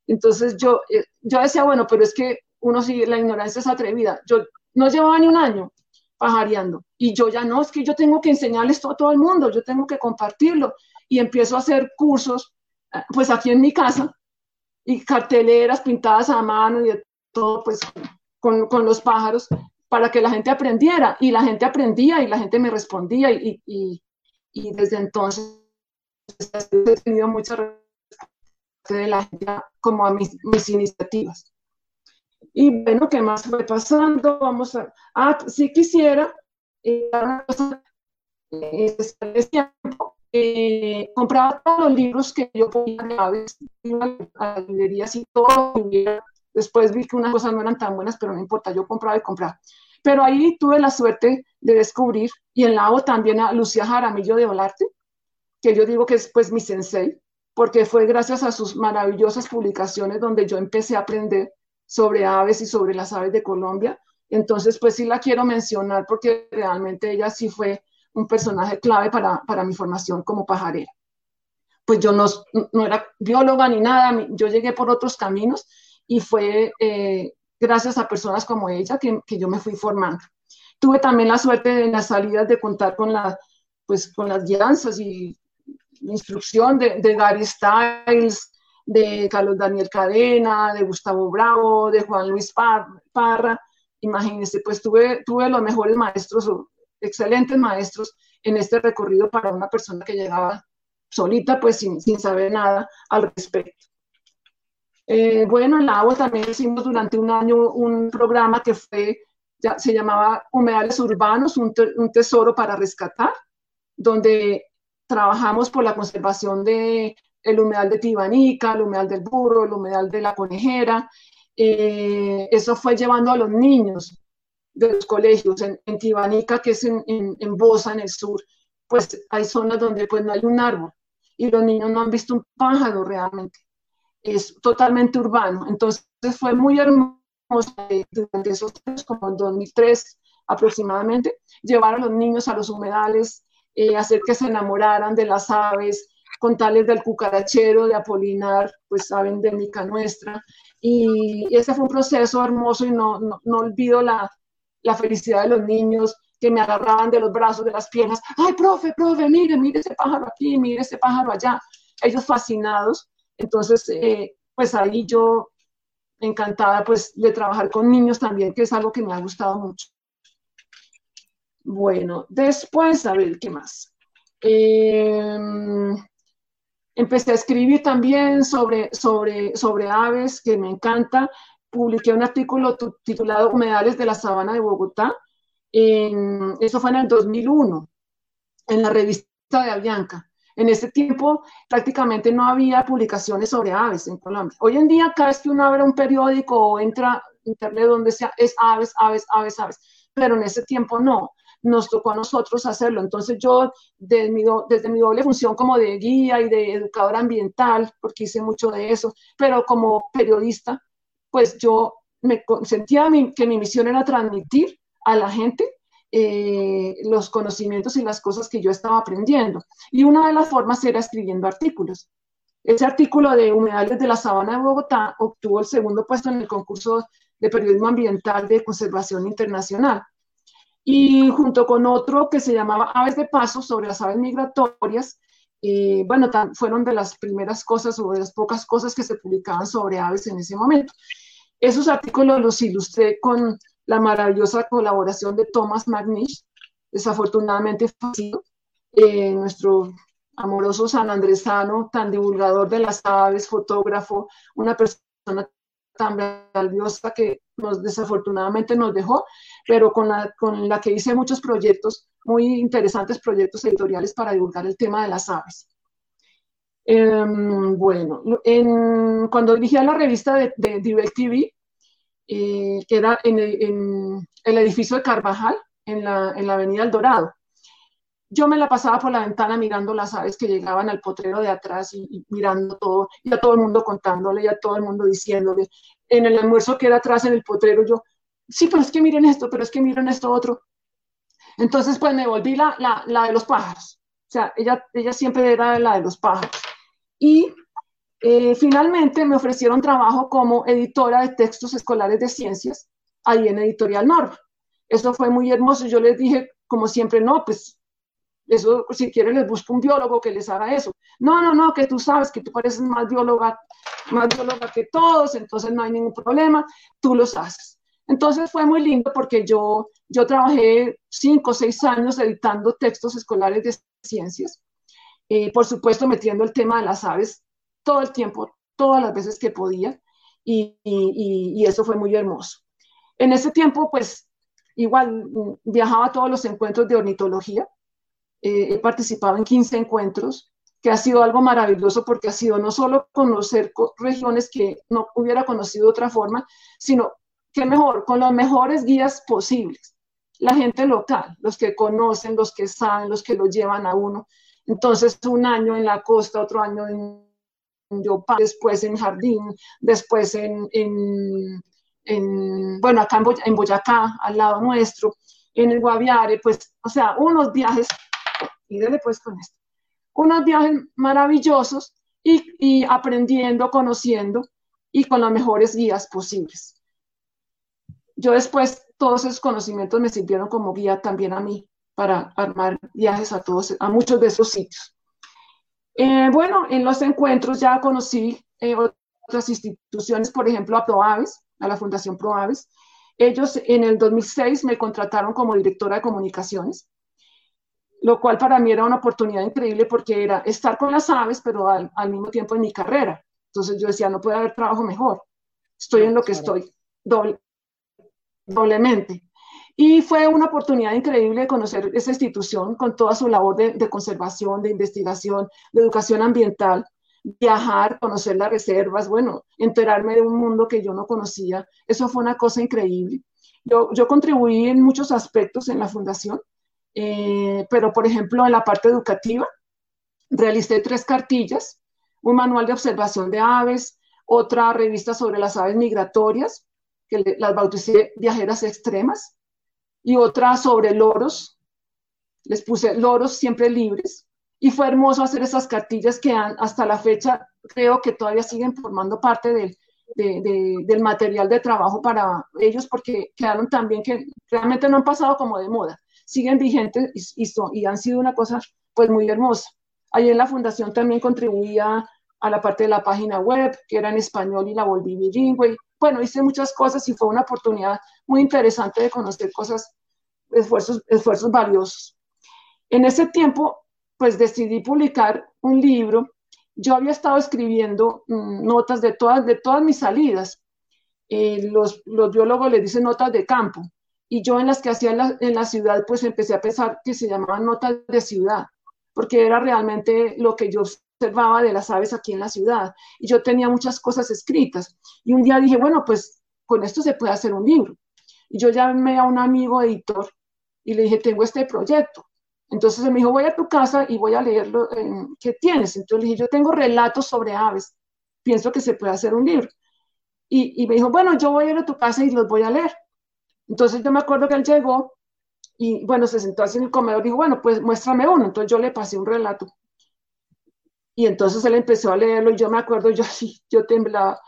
Entonces yo, eh, yo decía, bueno, pero es que uno sí, la ignorancia es atrevida. Yo no llevaba ni un año pajareando. Y yo ya no, es que yo tengo que enseñarles todo a todo el mundo, yo tengo que compartirlo. Y empiezo a hacer cursos, eh, pues aquí en mi casa y carteleras pintadas a mano y de todo, pues con, con los pájaros para que la gente aprendiera. Y la gente aprendía y la gente me respondía y, y, y desde entonces he tenido mucha respuesta de la gente como a mis, mis iniciativas. Y bueno, ¿qué más fue pasando? Vamos a... Ah, si quisiera, eh, eh, eh, compraba todos los libros que yo podía iba a librerías y todo Después vi que unas cosas no eran tan buenas, pero no importa, yo compraba y compraba. Pero ahí tuve la suerte de descubrir, y en la O también a Lucía Jaramillo de Olarte, que yo digo que es pues mi sensei, porque fue gracias a sus maravillosas publicaciones donde yo empecé a aprender sobre aves y sobre las aves de Colombia. Entonces, pues sí la quiero mencionar porque realmente ella sí fue un personaje clave para, para mi formación como pajarera. Pues yo no, no, era bióloga ni nada, yo llegué por otros caminos y fue eh, gracias a personas como ella que, que, yo me fui formando. Tuve también la suerte en las salidas de contar con, la, pues, con las guianzas y instrucción de, de Gary Stiles, de Carlos Daniel Cadena, de Gustavo Bravo, de Juan Luis Parra. Imagínense, pues tuve, tuve los mejores maestros, excelentes maestros en este recorrido para una persona que llegaba solita, pues sin, sin saber nada al respecto. Eh, bueno, en la agua también hicimos durante un año un programa que fue, ya, se llamaba Humedales Urbanos, un, un tesoro para rescatar, donde trabajamos por la conservación de el humedal de Tibanica, el humedal del burro, el humedal de la conejera. Eh, eso fue llevando a los niños de los colegios en, Tibanica, que es en, en, Bosa, en el sur, pues hay zonas donde pues no hay un árbol y los niños no han visto un pájaro realmente. Es totalmente urbano. Entonces fue muy hermoso durante esos años, como en 2003 aproximadamente, llevar a los niños a los humedales, eh, hacer que se enamoraran de las aves, contarles del cucarachero, de Apolinar, pues saben de Mica nuestra. Y, ese fue un proceso hermoso y no, no, no olvido la, la, felicidad de los niños que me agarraban de los brazos, de las piernas. Ay, profe, profe, mire, mire ese pájaro aquí, mire ese pájaro allá. Ellos fascinados. Entonces, eh, pues ahí yo encantada pues de trabajar con niños también, que es algo que me ha gustado mucho. Bueno, después, a ver, ¿qué más? Eh, Empecé a escribir también sobre, sobre, sobre aves, que me encanta. Publiqué un artículo titulado Humedales de la Sabana de Bogotá. eso fue en el 2001, en la revista de Avianca. En ese tiempo prácticamente no había publicaciones sobre aves en Colombia. Hoy en día cada vez que uno abre un periódico o entra internet donde sea, es aves, aves, aves, aves. Pero en ese tiempo no nos tocó a nosotros hacerlo. Entonces yo, desde mi, doble función como de guía y de educadora ambiental, porque hice mucho de eso, pero como periodista, pues yo me sentía que mi misión era transmitir a la gente eh, los conocimientos y las cosas que yo estaba aprendiendo. Y una de las formas era escribiendo artículos. Ese artículo de Humedales de la Sabana de Bogotá obtuvo el segundo puesto en el concurso de periodismo ambiental de conservación internacional y junto con otro que se llamaba Aves de Paso sobre las aves migratorias, eh, bueno, fueron de las primeras cosas o de las pocas cosas que se publicaban sobre aves en ese momento. Esos artículos los ilustré con la maravillosa colaboración de Thomas McNish, desafortunadamente fallecido, eh, nuestro amoroso San Andresano, tan divulgador de las aves, fotógrafo, una persona tan valiosa que nos desafortunadamente nos dejó, pero con la, con la que hice muchos proyectos, muy interesantes proyectos editoriales para divulgar el tema de las aves. Em, bueno, en, cuando dirigía la revista de, de DirecTV, eh, que era en, el edificio de Carvajal, en la, en la Avenida El Dorado, yo me la pasaba por la ventana mirando las aves que llegaban al potrero de atrás y, mirando todo, y a todo el mundo contándole, y a todo el mundo diciéndole, en el almuerzo que era atrás en el potrero, yo, sí, pero es que miren esto, pero es que miren esto otro. Entonces, pues me volví la, la, la de los pájaros. O sea, ella, ella siempre era la de los pájaros. Y eh, finalmente me ofrecieron trabajo como editora de textos escolares de ciencias ahí en Editorial Norma. Eso fue muy hermoso. Yo les dije, como siempre, no, pues eso, si quieren, les busco un biólogo que les haga eso. No, no, no, que tú sabes que tú pareces más bióloga, más bióloga que todos, entonces no hay ningún problema, tú los haces. Entonces fue muy lindo porque yo, yo trabajé cinco o seis años editando textos escolares de ciencias, eh, por supuesto metiendo el tema de las aves todo el tiempo, todas las veces que podía. y, y, eso fue muy hermoso. En ese tiempo, pues, igual mm, viajaba a todos los encuentros de ornitología, eh, he participado en 15 encuentros, que ha sido algo maravilloso porque ha sido no solo conocer regiones que no hubiera conocido de otra forma, sino que mejor, con los mejores guías posibles. La gente local, los que conocen, los que saben, los que lo llevan a uno. Entonces, un año en la costa, otro año en Yopal, después en Jardín, después en, en, bueno, acá en, Boyacá, al lado nuestro, en el Guaviare, pues, o sea, unos viajes, y dele pues con esto, unos viajes maravillosos y, aprendiendo, conociendo y con los mejores guías posibles. Yo después, todos esos conocimientos me sirvieron como guía también a mí para armar viajes a todos, a muchos de esos sitios. Eh, bueno, en los encuentros ya conocí eh, otras instituciones, por ejemplo, a ProAves, a la Fundación ProAves. Ellos en el 2006 me contrataron como directora de comunicaciones, lo cual para mí era una oportunidad increíble porque era estar con las aves, pero al, mismo tiempo en mi carrera. Entonces yo decía, no puede haber trabajo mejor. Estoy en lo que estoy, doble, doblemente. Y fue una oportunidad increíble de conocer esa institución con toda su labor de, conservación, de investigación, de educación ambiental, viajar, conocer las reservas, bueno, enterarme de un mundo que yo no conocía. Eso fue una cosa increíble. Yo, yo contribuí en muchos aspectos en la fundación, eh, pero por ejemplo en la parte educativa, realicé tres cartillas, un manual de observación de aves, otra revista sobre las aves migratorias, que las bauticé viajeras extremas, y otra sobre loros. Les puse loros siempre libres. Y fue hermoso hacer esas cartillas que han, hasta la fecha creo que todavía siguen formando parte del, del material de trabajo para ellos porque quedaron también que realmente no han pasado como de moda. Siguen vigentes y, han sido una cosa pues muy hermosa. En la fundación también contribuía a la parte de la página web, que era en español y la volví bilingüe. Bueno, hice muchas cosas y fue una oportunidad muy interesante de conocer cosas esfuerzos, esfuerzos valiosos. En ese tiempo, pues decidí publicar un libro. Yo había estado escribiendo mm, notas de todas, de todas mis salidas. Eh, los, los, biólogos le dicen notas de campo. Y yo en las que hacía en la, en la ciudad, pues empecé a pensar que se llamaban notas de ciudad, porque era realmente lo que yo observaba de las aves aquí en la ciudad. Y yo tenía muchas cosas escritas. Y un día dije, bueno, pues con esto se puede hacer un libro. Y yo llamé a un amigo editor y le dije, tengo este proyecto. Entonces él me dijo, voy a tu casa y voy a leerlo. ¿Qué tienes? Entonces le dije, yo tengo relatos sobre aves. Pienso que se puede hacer un libro. Y, me dijo, bueno, yo voy a ir a tu casa y los voy a leer. Entonces yo me acuerdo que él llegó y bueno, se sentó así en el comedor y dijo, bueno, pues muéstrame uno. Entonces yo le pasé un relato. Y entonces él empezó a leerlo y yo me acuerdo, yo así, yo temblaba,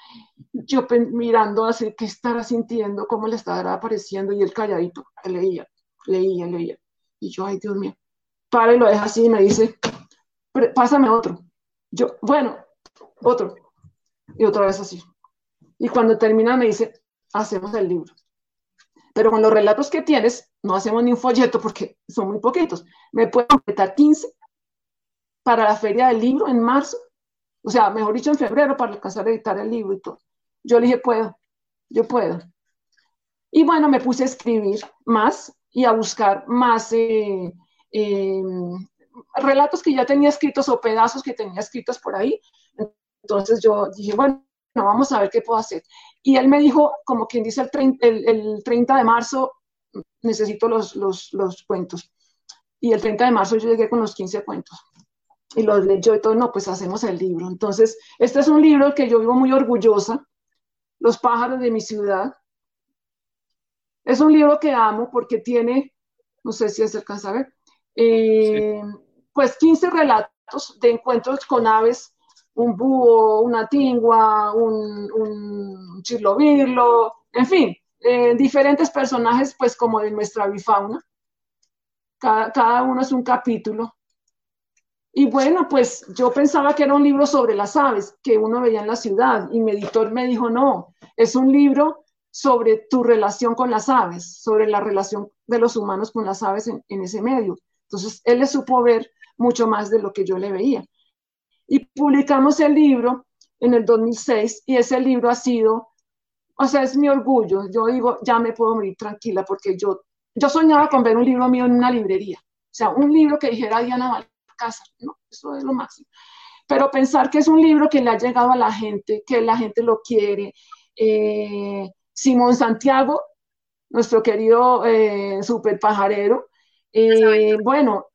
yo mirando así, ¿qué estará sintiendo? ¿Cómo le estará apareciendo? Y él calladito, leía leía, leía. Y yo, ay, Dios mío. Para y lo deja así y me dice, pásame otro. Yo, bueno, otro. Y otra vez así. Y cuando termina me dice, hacemos el libro. Pero con los relatos que tienes, no hacemos ni un folleto porque son muy poquitos. Me puedo completar 15 para la feria del libro en marzo. O sea, mejor dicho, en febrero para alcanzar a editar el libro y todo. Yo le dije, puedo, yo puedo. Y bueno, me puse a escribir más y a buscar más eh, eh, relatos que ya tenía escritos o pedazos que tenía escritos por ahí. Entonces yo dije, bueno, vamos a ver qué puedo hacer. Y él me dijo, como quien dice, el 30, el, 30 de marzo necesito los, los, los, cuentos. Y el 30 de marzo yo llegué con los 15 cuentos. Y los leyó y todo, no, pues hacemos el libro. Entonces, este es un libro que yo vivo muy orgullosa, Los pájaros de mi ciudad, es un libro que amo porque tiene, no sé si se alcanza a ver, eh, pues 15 relatos de encuentros con aves, un búho, una tingua, un, un en fin, eh, diferentes personajes pues como de nuestra bifauna. Cada, cada uno es un capítulo. Y bueno, pues yo pensaba que era un libro sobre las aves que uno veía en la ciudad y mi editor me dijo, no, es un libro sobre tu relación con las aves, sobre la relación de los humanos con las aves en, ese medio. Entonces, él le supo ver mucho más de lo que yo le veía. Y publicamos el libro en el 2006 y ese libro ha sido o sea, es mi orgullo. Yo digo, ya me puedo morir tranquila porque yo, yo soñaba con ver un libro mío en una librería. O sea, un libro que dijera Diana casa, ¿no? Eso es lo máximo. Pero pensar que es un libro que le ha llegado a la gente, que la gente lo quiere. Eh, Simón Santiago, nuestro querido eh, super pajarero, eh, bueno,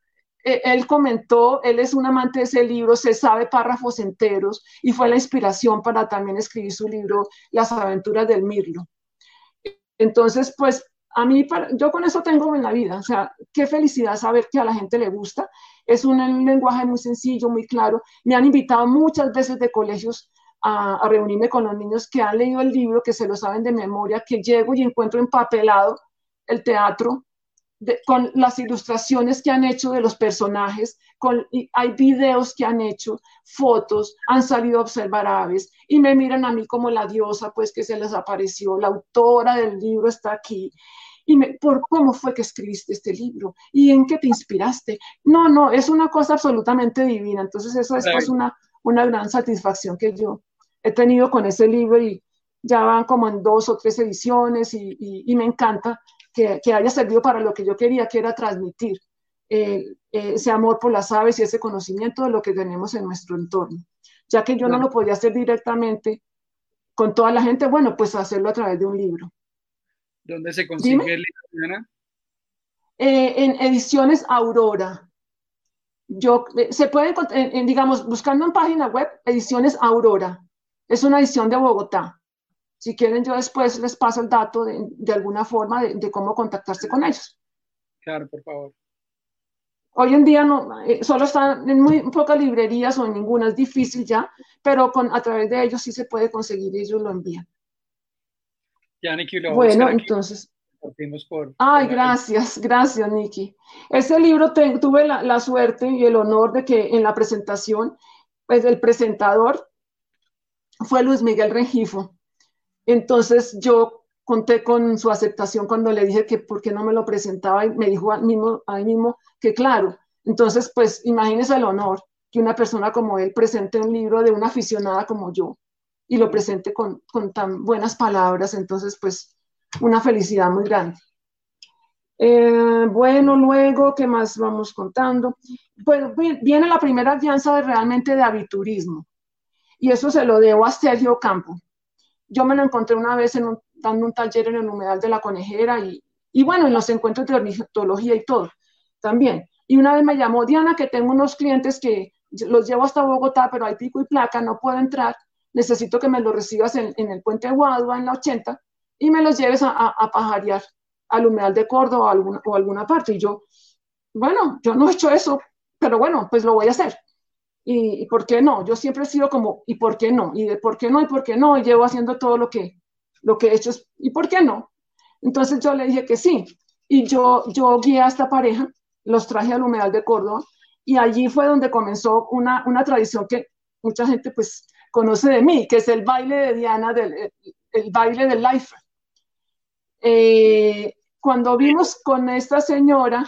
él comentó, él es un amante de ese libro, se sabe párrafos enteros y fue la inspiración para también escribir su libro Las aventuras del Mirlo. Entonces, pues a mí, yo con eso tengo en la vida, o sea, qué felicidad saber que a la gente le gusta. Es un, lenguaje muy sencillo, muy claro. Me han invitado muchas veces de colegios a, a, reunirme con los niños que han leído el libro, que se lo saben de memoria, que llego y encuentro empapelado el teatro con las ilustraciones que han hecho de los personajes, con, hay videos que han hecho, fotos, han salido a observar aves y me miran a mí como la diosa, pues que se les apareció, la autora del libro está aquí. Y me, por cómo fue que escribiste este libro y en qué te inspiraste. No, no, es una cosa absolutamente divina. Entonces eso es pues, una, una gran satisfacción que yo he tenido con ese libro y ya van como en dos o tres ediciones y, y me encanta que, haya servido para lo que yo quería, que era transmitir eh, eh, ese amor por las aves y ese conocimiento de lo que tenemos en nuestro entorno. Ya que yo no lo podía hacer directamente con toda la gente, bueno, pues hacerlo a través de un libro. ¿Dónde se consigue el libro, eh, en ediciones Aurora. Yo, se puede digamos, buscando en página web, ediciones Aurora. Es una edición de Bogotá. Si quieren, yo después les paso el dato de, alguna forma de, cómo contactarse con ellos. Claro, por favor. Hoy en día no, eh, solo están en muy pocas librerías o en ninguna, es difícil ya, pero con, a través de ellos sí se puede conseguir y ellos lo envían. Ya, Nikki, lo bueno, entonces. Por, Ay, gracias, gracias, Nikki. Ese libro tuve la, la, suerte y el honor de que en la presentación, pues el presentador fue Luis Miguel Rengifo. Entonces yo conté con su aceptación cuando le dije que por qué no me lo presentaba y me dijo ahí mismo, mismo que claro. Entonces, pues imagínese el honor que una persona como él presente un libro de una aficionada como yo y lo presente con, tan buenas palabras. Entonces, pues una felicidad muy grande. Eh, bueno, luego, ¿qué más vamos contando? Bueno, viene la primera alianza de, realmente de aviturismo. Y eso se lo debo a Sergio Campo yo me lo encontré una vez en dando un taller en el humedal de la conejera y, y bueno, en los encuentros de ornitología y todo también. Y una vez me llamó Diana, que tengo unos clientes que los llevo hasta Bogotá, pero hay pico y placa, no puedo entrar, necesito que me los recibas en, el puente de Guadua, en la 80, y me los lleves a, a, pajarear al humedal de Córdoba o alguna, o alguna parte. Y yo, bueno, yo no he hecho eso, pero bueno, pues lo voy a hacer y, por qué no. Yo siempre he sido como, ¿y por qué no? Y de por qué no, y por qué no, y llevo haciendo todo lo que, lo que he hecho, ¿y por qué no? Entonces yo le dije que sí, y yo, yo guié a esta pareja, los traje al humedal de Córdoba, y allí fue donde comenzó una, una tradición que mucha gente pues conoce de mí, que es el baile de Diana, del, el, baile del life. Eh, cuando vimos con esta señora,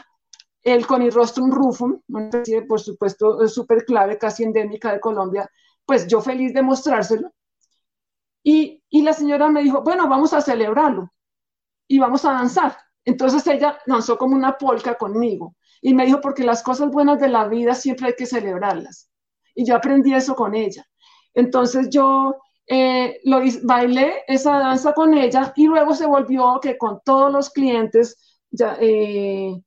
el Conirostrum rufum, una especie, por supuesto, súper clave, casi endémica de Colombia, pues yo feliz de mostrárselo. Y, y la señora me dijo, bueno, vamos a celebrarlo y vamos a danzar. Entonces ella danzó como una polca conmigo y me dijo, porque las cosas buenas de la vida siempre hay que celebrarlas. Y yo aprendí eso con ella. Entonces yo eh, lo bailé esa danza con ella y luego se volvió que con todos los clientes ya, eh,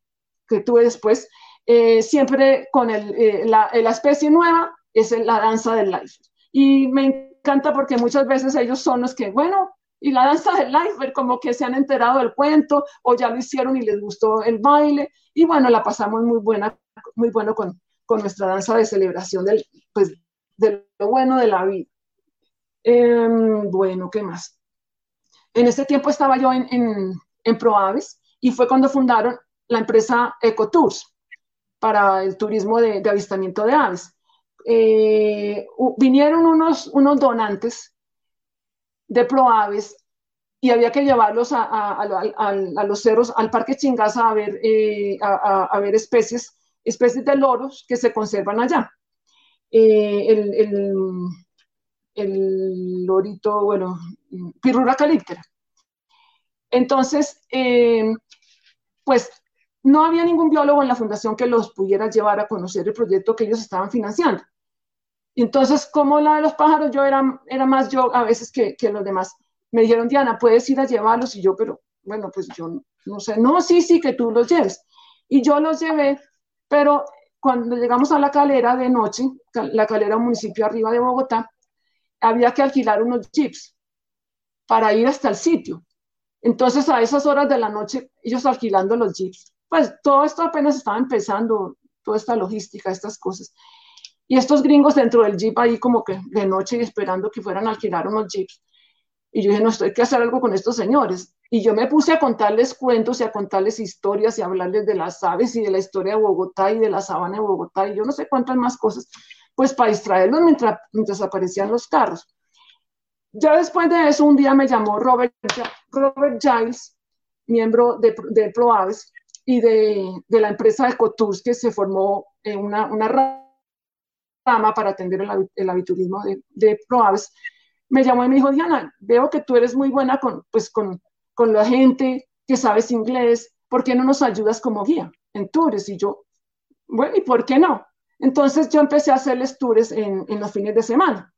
que tuve después, eh, siempre con el, eh, la, la, especie nueva, es la danza del life. Y me encanta porque muchas veces ellos son los que, bueno, y la danza del life, como que se han enterado del cuento o ya lo hicieron y les gustó el baile. Y bueno, la pasamos muy buena, muy bueno con, con nuestra danza de celebración del, pues, de lo bueno de la vida. Em, bueno, ¿qué más? En ese tiempo estaba yo en, en, en Proaves y fue cuando fundaron la empresa Ecotours para el turismo de, avistamiento de aves. Eh, vinieron unos, unos donantes de Proaves y había que llevarlos a, los cerros, al Parque Chingaza a ver, eh, a, ver especies, especies de loros que se conservan allá. Eh, el, el, lorito, bueno, Pirura calíptera. Entonces, pues no había ningún biólogo en la fundación que los pudiera llevar a conocer el proyecto que ellos estaban financiando. Entonces, como la de los pájaros, yo era, más yo a veces que, que los demás. Me dijeron, Diana, puedes ir a llevarlos. Y yo, pero bueno, pues yo no sé, no, sí, sí, que tú los lleves. Y yo los llevé, pero cuando llegamos a la calera de noche, la calera un municipio arriba de Bogotá, había que alquilar unos jeeps para ir hasta el sitio. Entonces, a esas horas de la noche, ellos alquilando los jeeps. Pues todo esto apenas estaba empezando, toda esta logística, estas cosas. Y estos gringos dentro del jeep ahí como que de noche esperando que fueran a alquilar unos jeeps. Y yo dije, no, esto hay que hacer algo con estos señores. Y yo me puse a contarles cuentos y a contarles historias y a hablarles de las aves y de la historia de Bogotá y de la sabana de Bogotá y yo no sé cuántas más cosas, pues para distraerlos mientras, mientras aparecían los carros. Ya después de eso, un día me llamó Robert, Robert Giles, miembro de, de ProAves y de, de, la empresa Ecotours, que se formó en una, una rama para atender el, el de, de ProAves. Me llamó y me dijo, Diana, veo que tú eres muy buena con, pues, con, con la gente que sabes inglés, ¿por qué no nos ayudas como guía en tours? Y yo, bueno, ¿y por qué no? Entonces yo empecé a hacerles tours en, en los fines de semana.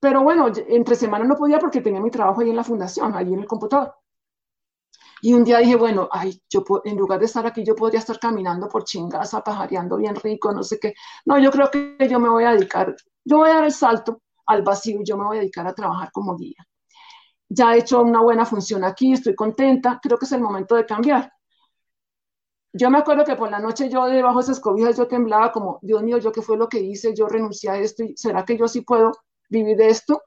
Pero bueno, entre semana no podía porque tenía mi trabajo ahí en la fundación, ahí en el computador. Y un día dije, bueno, ay, yo en lugar de estar aquí, yo podría estar caminando por chingaza, pajareando bien rico, no sé qué. No, yo creo que yo me voy a dedicar, yo voy a dar el salto al vacío y yo me voy a dedicar a trabajar como guía ya he hecho una buena función aquí, estoy contenta, creo que es el momento de cambiar. Yo me acuerdo que por la noche yo debajo de esas cobijas yo temblaba como, Dios mío, ¿yo qué fue lo que hice? Yo renuncié a esto y ¿será que yo sí puedo vivir de esto?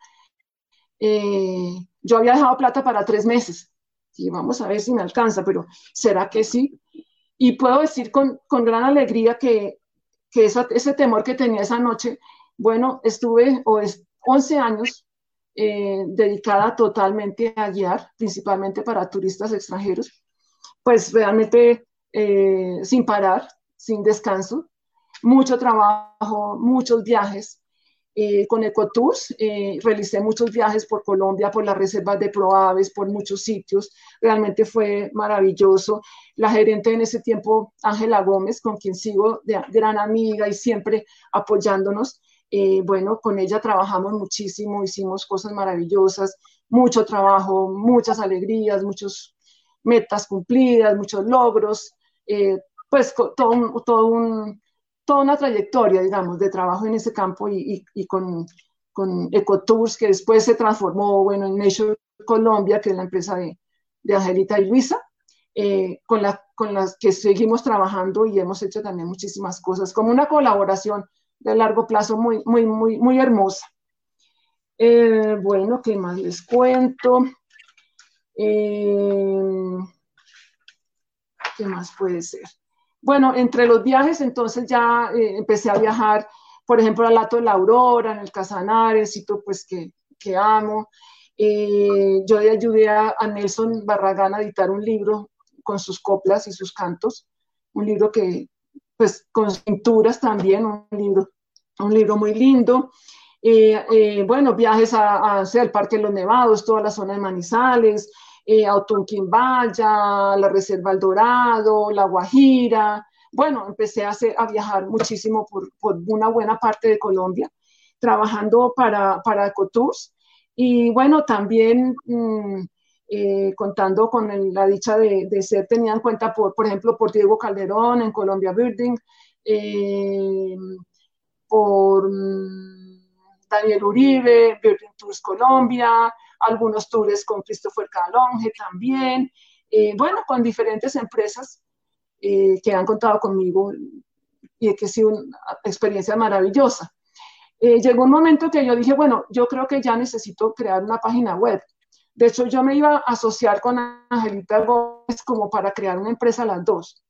Eh, yo había dejado plata para tres meses y vamos a ver si me alcanza, pero ¿será que sí? Y puedo decir con, con gran alegría que, que ese temor que tenía esa noche, bueno, estuve o es, 11 años eh, dedicada totalmente a guiar, principalmente para turistas extranjeros, pues realmente eh, sin parar, sin descanso, mucho trabajo, muchos viajes. Eh, con Ecotours realicé muchos viajes por Colombia, por las reservas de Proaves, por muchos sitios. Realmente fue maravilloso. La gerente en ese tiempo, Ángela Gómez, con quien sigo de gran amiga y siempre apoyándonos, eh, bueno, con ella trabajamos muchísimo, hicimos cosas maravillosas, mucho trabajo, muchas alegrías, muchas metas cumplidas, muchos logros, eh, pues todo, todo un, toda una trayectoria, digamos, de trabajo en ese campo y, con, con Ecotours, que después se transformó, bueno, en Nature Colombia, que es la empresa de, Angelita y Luisa, eh, con las que seguimos trabajando y hemos hecho también muchísimas cosas, como una colaboración de largo plazo muy, muy, muy, muy hermosa. Eh, bueno, ¿qué más les cuento? Eh, ¿Qué más puede ser? Bueno, entre los viajes, entonces ya eh, empecé a viajar, por ejemplo, al Lato de la Aurora, en el Casanares, sitio pues que, amo. yo le ayudé a, a, Nelson Barragán a editar un libro con sus coplas y sus cantos, un libro que, pues, con pinturas también, un libro un libro muy lindo. Eh, eh, bueno, viajes a, hacia el Parque de los Nevados, toda la zona de Manizales, eh, a Otunquimbaya, la Reserva El Dorado, La Guajira. Bueno, empecé a, hacer, a viajar muchísimo por, por, una buena parte de Colombia, trabajando para, para. Y bueno, también mm, eh, contando con la dicha de, de, ser tenida en cuenta, por, por ejemplo, por Diego Calderón en Colombia Building. Eh, por mm, Daniel Uribe, Virgin Tours Colombia, algunos tours con Christopher Calonge también, eh, bueno, con diferentes empresas eh, que han contado conmigo y que ha sido una experiencia maravillosa. Eh, llegó un momento que yo dije, bueno, yo creo que ya necesito crear una página web. De hecho, yo me iba a asociar con Angelita Gómez como para crear una empresa las dos.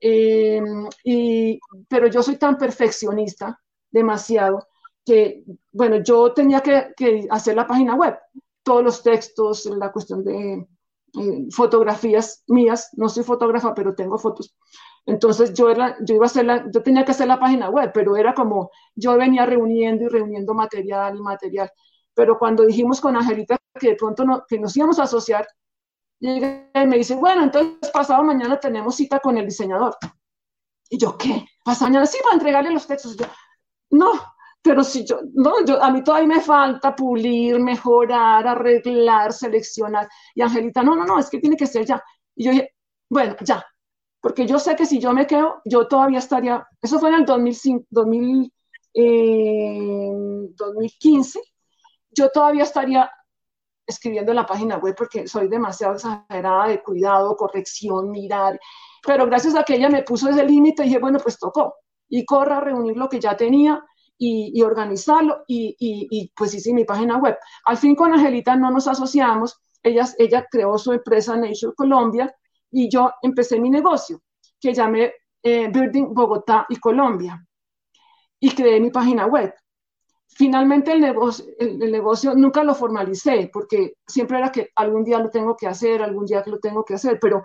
y, pero yo soy tan perfeccionista demasiado que, bueno, yo tenía que, que hacer la página web, todos los textos, la cuestión de eh, fotografías mías, no soy fotógrafa, pero tengo fotos. Entonces yo, era, yo, iba a hacer la, yo tenía que hacer la página web, pero era como yo venía reuniendo y reuniendo material y material. pero cuando dijimos con Angelita que de pronto no, que nos íbamos a asociar, y me dice, bueno, entonces pasado mañana tenemos cita con el diseñador. Y yo, ¿qué? ¿Pasado mañana? Sí, para entregarle los textos. yo, no, pero si yo, no, yo, a mí todavía me falta pulir, mejorar, arreglar, seleccionar. Y Angelita, no, no, no, es que tiene que ser ya. Y yo dije, bueno, ya, porque yo sé que si yo me quedo, yo todavía estaría, eso fue en el 2005, 2000, 2015, yo todavía estaría escribiendo en la página web porque soy demasiado exagerada de cuidado, corrección, mirar. Pero gracias a que ella me puso ese límite, dije, bueno, pues tocó. Y corra a reunir lo que ya tenía y, organizarlo. Y, y, pues hice mi página web. Al fin con Angelita no nos asociamos. Ella, ella creó su empresa Nature Colombia y yo empecé mi negocio que llamé eh, Building Bogotá y Colombia y creé mi página web. Finalmente el negocio, el, negocio nunca lo formalicé porque siempre era que algún día lo tengo que hacer, algún día lo tengo que hacer, pero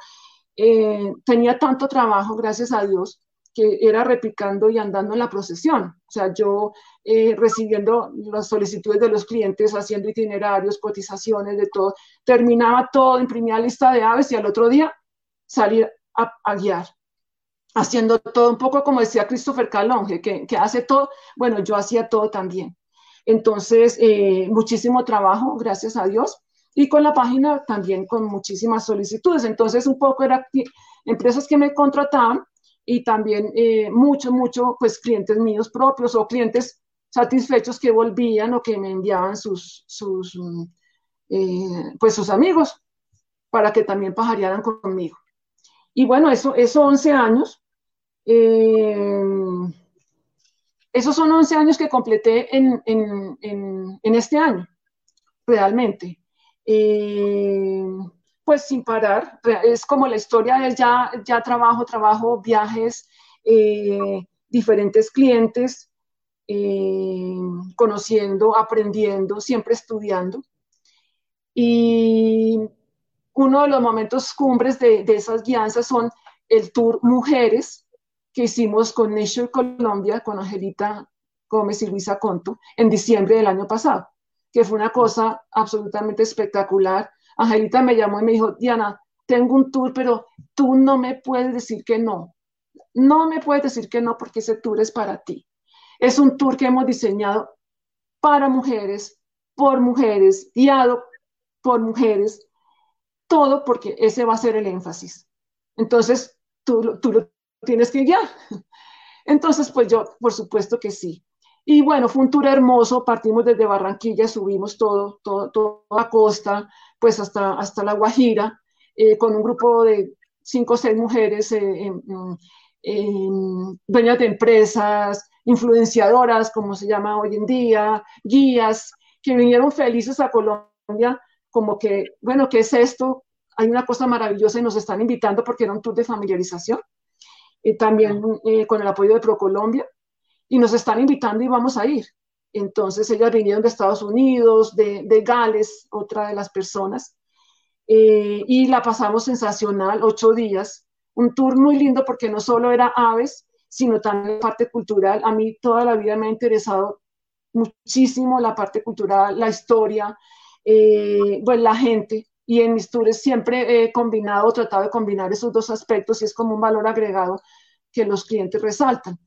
eh, tenía tanto trabajo, gracias a Dios, que era repicando y andando en la procesión. O sea, yo eh, recibiendo las solicitudes de los clientes, haciendo itinerarios, cotizaciones, de todo, terminaba todo, imprimía lista de aves y al otro día salir a guiar haciendo todo un poco como decía Christopher Calonge, que, que hace todo, bueno, yo hacía todo también. Entonces, eh, muchísimo trabajo, gracias a Dios, y con la página también con muchísimas solicitudes. Entonces, un poco era empresas que me contrataban y también eh, mucho, mucho, pues clientes míos propios o clientes satisfechos que volvían o que me enviaban sus, sus, mm, eh, pues sus amigos para que también pajarearan conmigo. Y bueno, eso, eso 11 años, eh, esos son 11 años que completé en, este año, realmente. Eh, pues sin parar, es como la historia de ya, ya trabajo, trabajo, viajes, eh, diferentes clientes, conociendo, aprendiendo, siempre estudiando. Y uno de los momentos cumbres de, de esas guianzas son el tour Mujeres, que hicimos con Nature Colombia, con Angelita Gómez y Luisa Conto, en diciembre del año pasado, que fue una cosa absolutamente espectacular. Angelita me llamó y me dijo, Diana, tengo un tour, pero tú no me puedes decir que no. No me puedes decir que no porque ese tour es para ti. Es un tour que hemos diseñado para mujeres, por mujeres, guiado por mujeres, todo porque ese va a ser el énfasis. Entonces, tú, tú lo tienes que guiar. Entonces, pues yo, por supuesto que sí. Y bueno, fue un tour hermoso, partimos desde Barranquilla, subimos todo, todo, toda la costa, pues hasta, hasta La Guajira, eh, con un grupo de cinco o seis mujeres, eh, dueñas de empresas, influenciadoras, como se llama hoy en día, guías, que vinieron felices a Colombia, como que, bueno, ¿qué es esto? Hay una cosa maravillosa y nos están invitando porque era un tour de familiarización también eh, con el apoyo de ProColombia, y nos están invitando y vamos a ir. Entonces ellas vinieron de Estados Unidos, de, de Gales, otra de las personas, eh, y la pasamos sensacional, ocho días, un tour muy lindo porque no solo era aves, sino también parte cultural. A mí toda la vida me ha interesado muchísimo la parte cultural, la historia, eh, pues la gente y en mis tours siempre he combinado, tratado de combinar esos dos aspectos y es como un valor agregado que los clientes resaltan.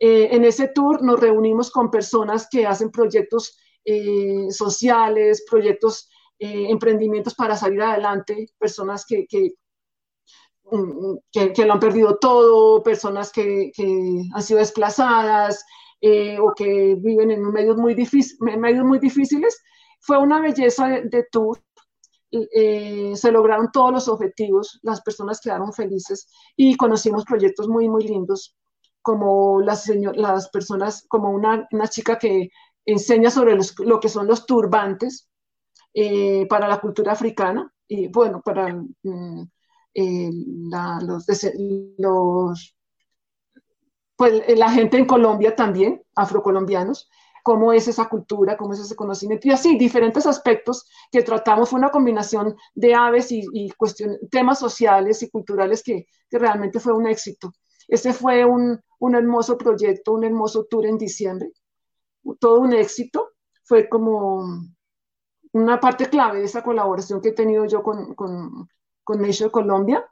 Eh, en ese tour nos reunimos con personas que hacen proyectos eh, sociales, proyectos, eh, emprendimientos para salir adelante, personas que, que, mm, que, lo han perdido todo, personas que, han sido desplazadas o que viven en medios muy, medios muy difíciles. Fue una belleza de, de tour se lograron todos los objetivos, las personas quedaron felices y conocimos proyectos muy, muy lindos, como las, las personas, como una, una chica que enseña sobre lo que son los turbantes eh, para la cultura africana y bueno, para mm, eh, los, los, pues la gente en Colombia también, afrocolombianos, cómo es esa cultura, cómo es ese conocimiento, y así, diferentes aspectos que tratamos. Fue una combinación de aves y, temas sociales y culturales que, realmente fue un éxito. Este fue un, hermoso proyecto, un hermoso tour en diciembre, todo un éxito. Fue como, una parte clave de esa colaboración que he tenido yo con, con, con Nature Colombia.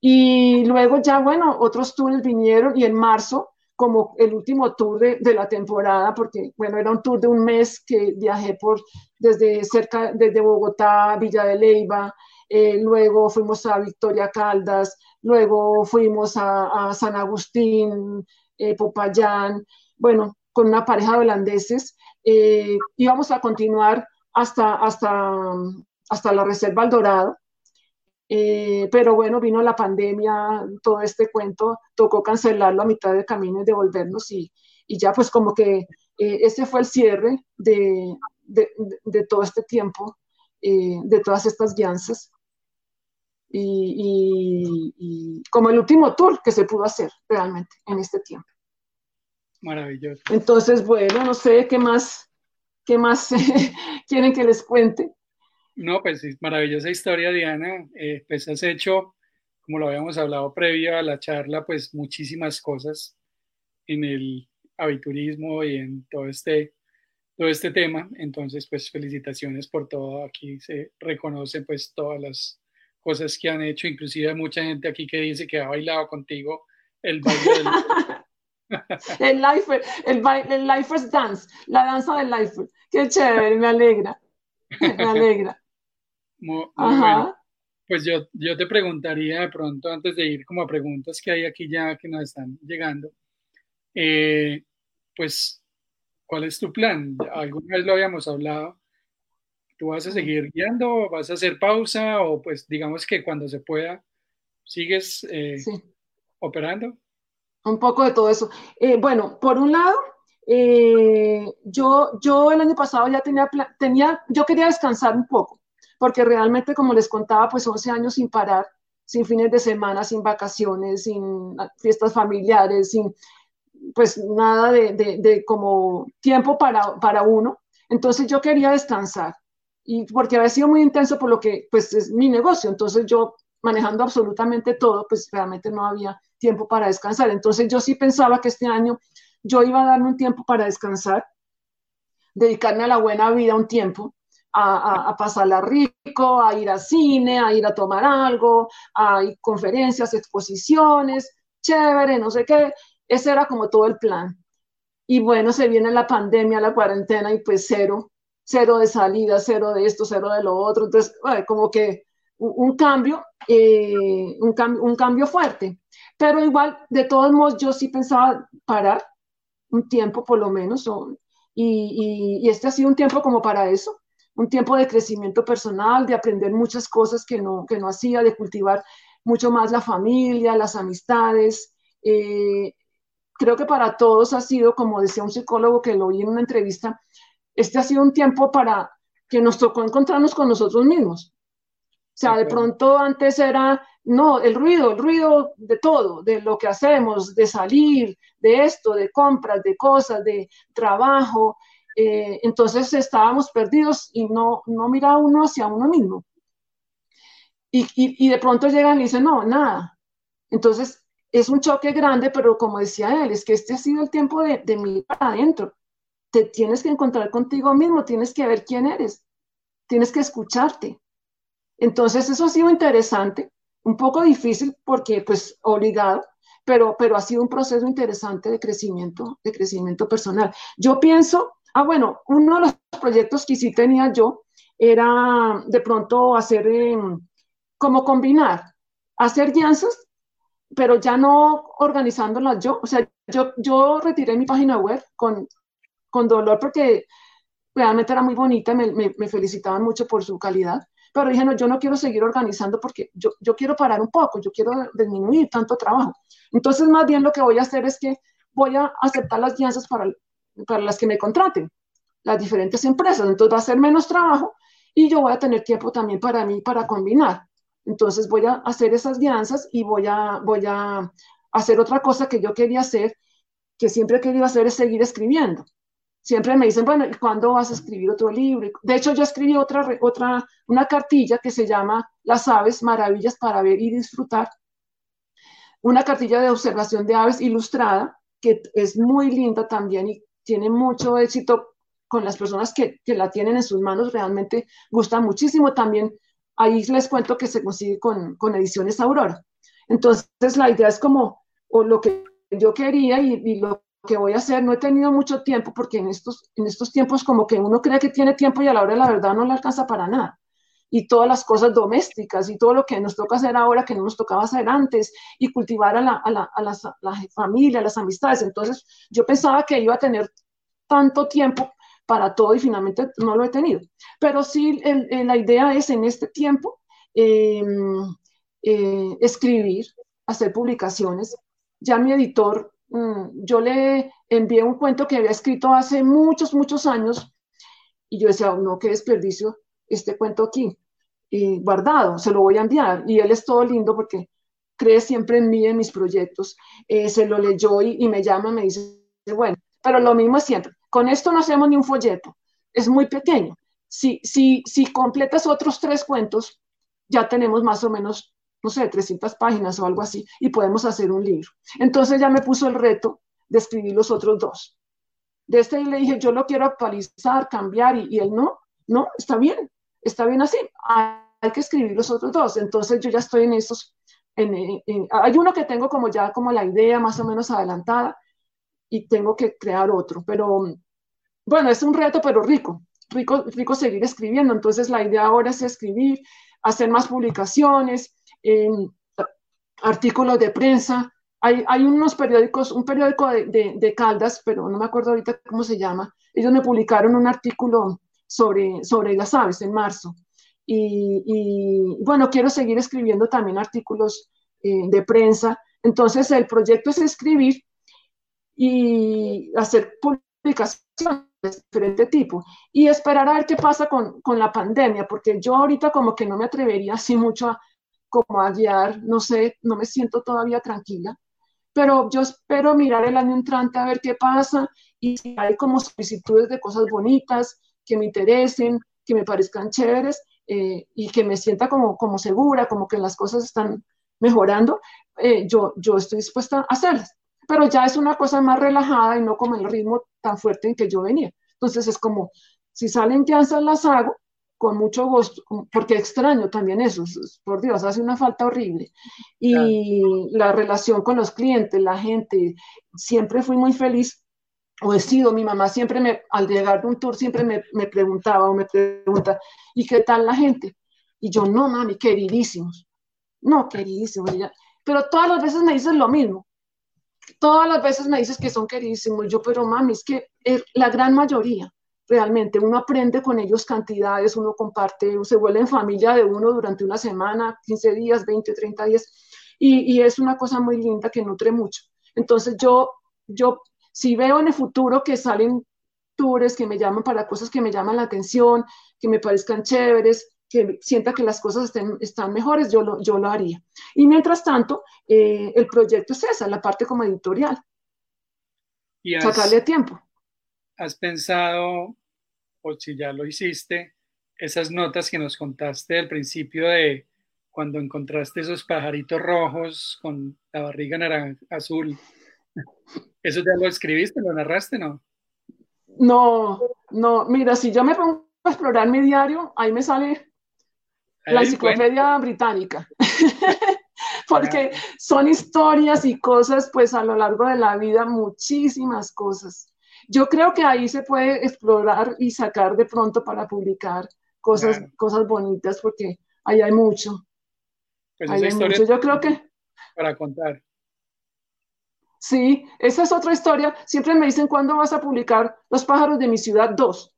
Y luego ya, bueno, otros tours vinieron y en marzo, como el último tour de, de, la temporada, porque, bueno, era un tour de un mes que viajé por desde cerca, desde Bogotá, Villa de Leyva, eh, luego fuimos a Victoria Caldas, luego fuimos a, San Agustín, eh, Popayán, bueno, con una pareja de holandeses. Eh, íbamos a continuar hasta, hasta, hasta la Reserva El Dorado. Eh, pero bueno, vino la pandemia, todo este cuento, tocó cancelarlo a mitad de camino y devolvernos y, y ya pues como que ese fue el cierre de, de, de todo este tiempo, de todas estas guianzas. Y, y, y, como el último tour que se pudo hacer realmente en este tiempo. Maravilloso. Entonces, bueno, no sé qué más, qué más quieren que les cuente. No, pues maravillosa historia, Diana. Eh, pues has hecho, como lo habíamos hablado previo a la charla, pues muchísimas cosas en el aviturismo y en todo este, todo este tema. Entonces, pues felicitaciones por todo. Aquí se reconocen pues todas las cosas que han hecho. Inclusive hay mucha gente aquí que dice que ha bailado contigo el baile del... el life, el, el lifers dance, la danza del lifer. Qué chévere, me alegra. Me alegra. Muy, muy bueno. Pues yo, yo te preguntaría de pronto, antes de ir como a preguntas que hay aquí ya que nos están llegando, eh, pues, ¿cuál es tu plan? Alguna vez lo habíamos hablado. ¿Tú vas a seguir guiando? ¿Vas a hacer pausa? O pues digamos que cuando se pueda, ¿sigues eh, sí. operando? Un poco de todo eso. Eh, bueno, por un lado, eh, yo, yo el año pasado ya tenía, tenía, yo quería descansar un poco, porque realmente, como les contaba, pues 11 años sin parar, sin fines de semana, sin vacaciones, sin fiestas familiares, sin, pues nada de, de, de como tiempo para, para uno. Entonces yo quería descansar, y porque había sido muy intenso por lo que, pues es mi negocio, entonces yo manejando absolutamente todo, pues realmente no había tiempo para descansar. Entonces yo sí pensaba que este año yo iba a darme un tiempo para descansar, dedicarme a la buena vida un tiempo, a, a, a, pasarla rico, a ir al cine, a ir a tomar algo, a ir conferencias, exposiciones, chévere, no sé qué. Ese era como todo el plan. Y bueno, se viene la pandemia, la cuarentena y pues cero, cero de salida, cero de esto, cero de lo otro. Entonces, como que un, cambio, eh, un, cam un cambio fuerte. Pero igual, de todos modos, yo sí pensaba parar un tiempo por lo menos, y, este ha sido un tiempo como para eso, un tiempo de crecimiento personal, de aprender muchas cosas que no, que no hacía, de cultivar mucho más la familia, las amistades. Eh, creo que para todos ha sido, como decía un psicólogo que lo oí en una entrevista, este ha sido un tiempo para que nos tocó encontrarnos con nosotros mismos. O sea, de pronto antes era no, el ruido, el ruido de todo, de lo que hacemos, de salir, de esto, de compras, de cosas, de trabajo. Eh, entonces estábamos perdidos y no, no miraba uno hacia uno mismo. Y, y, y, de pronto llegan y dicen, no, nada. Entonces es un choque grande, pero como decía él, es que este ha sido el tiempo de, de mirar adentro. Te tienes que encontrar contigo mismo, tienes que ver quién eres, tienes que escucharte. Entonces eso ha sido interesante un poco difícil porque pues obligado, pero, pero ha sido un proceso interesante de crecimiento, de crecimiento personal. Yo pienso, ah, bueno, uno de los proyectos que sí tenía yo era de pronto hacer eh, como combinar, hacer guianzas, pero ya no organizándolas yo. O sea, yo, yo retiré mi página web con, con dolor porque realmente era muy bonita, me, me, me felicitaban mucho por su calidad pero dije, no, yo no quiero seguir organizando porque yo, yo quiero parar un poco, yo quiero disminuir tanto trabajo. Entonces, más bien lo que voy a hacer es que voy a aceptar las guianzas para, para las que me contraten, las diferentes empresas. Entonces va a ser menos trabajo y yo voy a tener tiempo también para mí, para combinar. Entonces voy a hacer esas guianzas y voy a, voy a hacer otra cosa que yo quería hacer, que siempre he querido hacer, es seguir escribiendo siempre me dicen, bueno, ¿y cuándo vas a escribir otro libro? De hecho, yo escribí otra, otra, una cartilla que se llama Las aves, maravillas para ver y disfrutar. Una cartilla de observación de aves ilustrada, que es muy linda también y tiene mucho éxito con las personas que, que, la tienen en sus manos realmente gusta muchísimo. También ahí les cuento que se consigue con, con Ediciones Aurora. Entonces la idea es como, o lo que yo quería y, y, lo que voy a hacer, no he tenido mucho tiempo porque en estos, en estos tiempos como que uno cree que tiene tiempo y a la hora de la verdad no le alcanza para nada y todas las cosas domésticas y todo lo que nos toca hacer ahora que no nos tocaba hacer antes y cultivar a la, a la, a las, la familia, a las amistades. Entonces yo pensaba que iba a tener tanto tiempo para todo y finalmente no lo he tenido. Pero sí, el, el, la idea es en este tiempo eh, eh, escribir, hacer publicaciones. Ya mi editor, yo le envié un cuento que había escrito hace muchos, muchos años y yo decía, no, qué desperdicio este cuento aquí y guardado, se lo voy a enviar. Y él es todo lindo porque cree siempre en mí, en mis proyectos. Eh, se lo leyó y, y, me llama, me dice, bueno, pero lo mismo es siempre. Con esto no hacemos ni un folleto, es muy pequeño. Si, si, si completas otros tres cuentos, ya tenemos más o menos, no sé, 300 páginas o algo así, y podemos hacer un libro. Entonces ya me puso el reto de escribir los otros dos. De este le dije, yo lo quiero actualizar, cambiar, y, y él no, no, está bien, está bien así, hay que escribir los otros dos. Entonces yo ya estoy en esos, en, hay uno que tengo como ya como la idea más o menos adelantada y tengo que crear otro, pero bueno, es un reto, pero rico, rico, rico seguir escribiendo. Entonces la idea ahora es escribir, hacer más publicaciones, artículos de prensa. Hay, hay, unos periódicos, un periódico de, de, de Caldas, pero no me acuerdo ahorita cómo se llama. Ellos me publicaron un artículo sobre, sobre las aves en marzo. Y, y, bueno, quiero seguir escribiendo también artículos eh, de prensa. Entonces, el proyecto es escribir y hacer publicaciones de diferente tipo y esperar a ver qué pasa con, con, la pandemia, porque yo ahorita como que no me atrevería así mucho a, como a guiar, no sé, no me siento todavía tranquila, pero yo espero mirar el año entrante a ver qué pasa y si hay como solicitudes de cosas bonitas, que me interesen, que me parezcan chéveres eh, y que me sienta como, como segura, como que las cosas están mejorando, eh, yo, yo estoy dispuesta a hacerlas. Pero ya es una cosa más relajada y no como el ritmo tan fuerte en que yo venía. Entonces es como, si salen llanzas las hago con mucho gusto, porque extraño también eso, por Dios, hace una falta horrible. Y claro. la relación con los clientes, la gente, siempre fui muy feliz o he sido, mi mamá siempre me, al llegar de un tour, siempre me, me, preguntaba o me pregunta, ¿y qué tal la gente? Y yo, no, mami, queridísimos. No, queridísimos. Pero todas las veces me dices lo mismo. Todas las veces me dices que son queridísimos. Yo, pero mami, es que es la gran mayoría, realmente, uno aprende con ellos cantidades, uno comparte, se vuelve en familia de uno durante una semana, 15 días, 20, 30 días, y, y es una cosa muy linda que nutre mucho. Entonces yo, yo si veo en el futuro que salen tours que me llaman para cosas que me llaman la atención, que me parezcan chéveres, que sienta que las cosas estén, están mejores, yo lo, yo lo haría. Y mientras tanto, eh, el proyecto es esa, la parte como editorial. ¿Y has, sacarle tiempo. ¿Has pensado, o si ya lo hiciste, esas notas que nos contaste al principio de cuando encontraste esos pajaritos rojos con la barriga naranja, azul? ¿Eso ya lo escribiste, lo narraste, no? No, no, mira, si yo me pongo a explorar mi diario, ahí me sale ahí la enciclopedia cuenta. británica. Porque ah. son historias y cosas, pues a lo largo de la vida, muchísimas cosas. Yo creo que ahí se puede explorar y sacar de pronto para publicar cosas, claro. cosas bonitas, porque ahí hay mucho. Pues ahí hay mucho. Yo creo que... Para contar. Sí, esa es otra historia. Siempre me dicen cuándo vas a publicar Los pájaros de mi ciudad 2.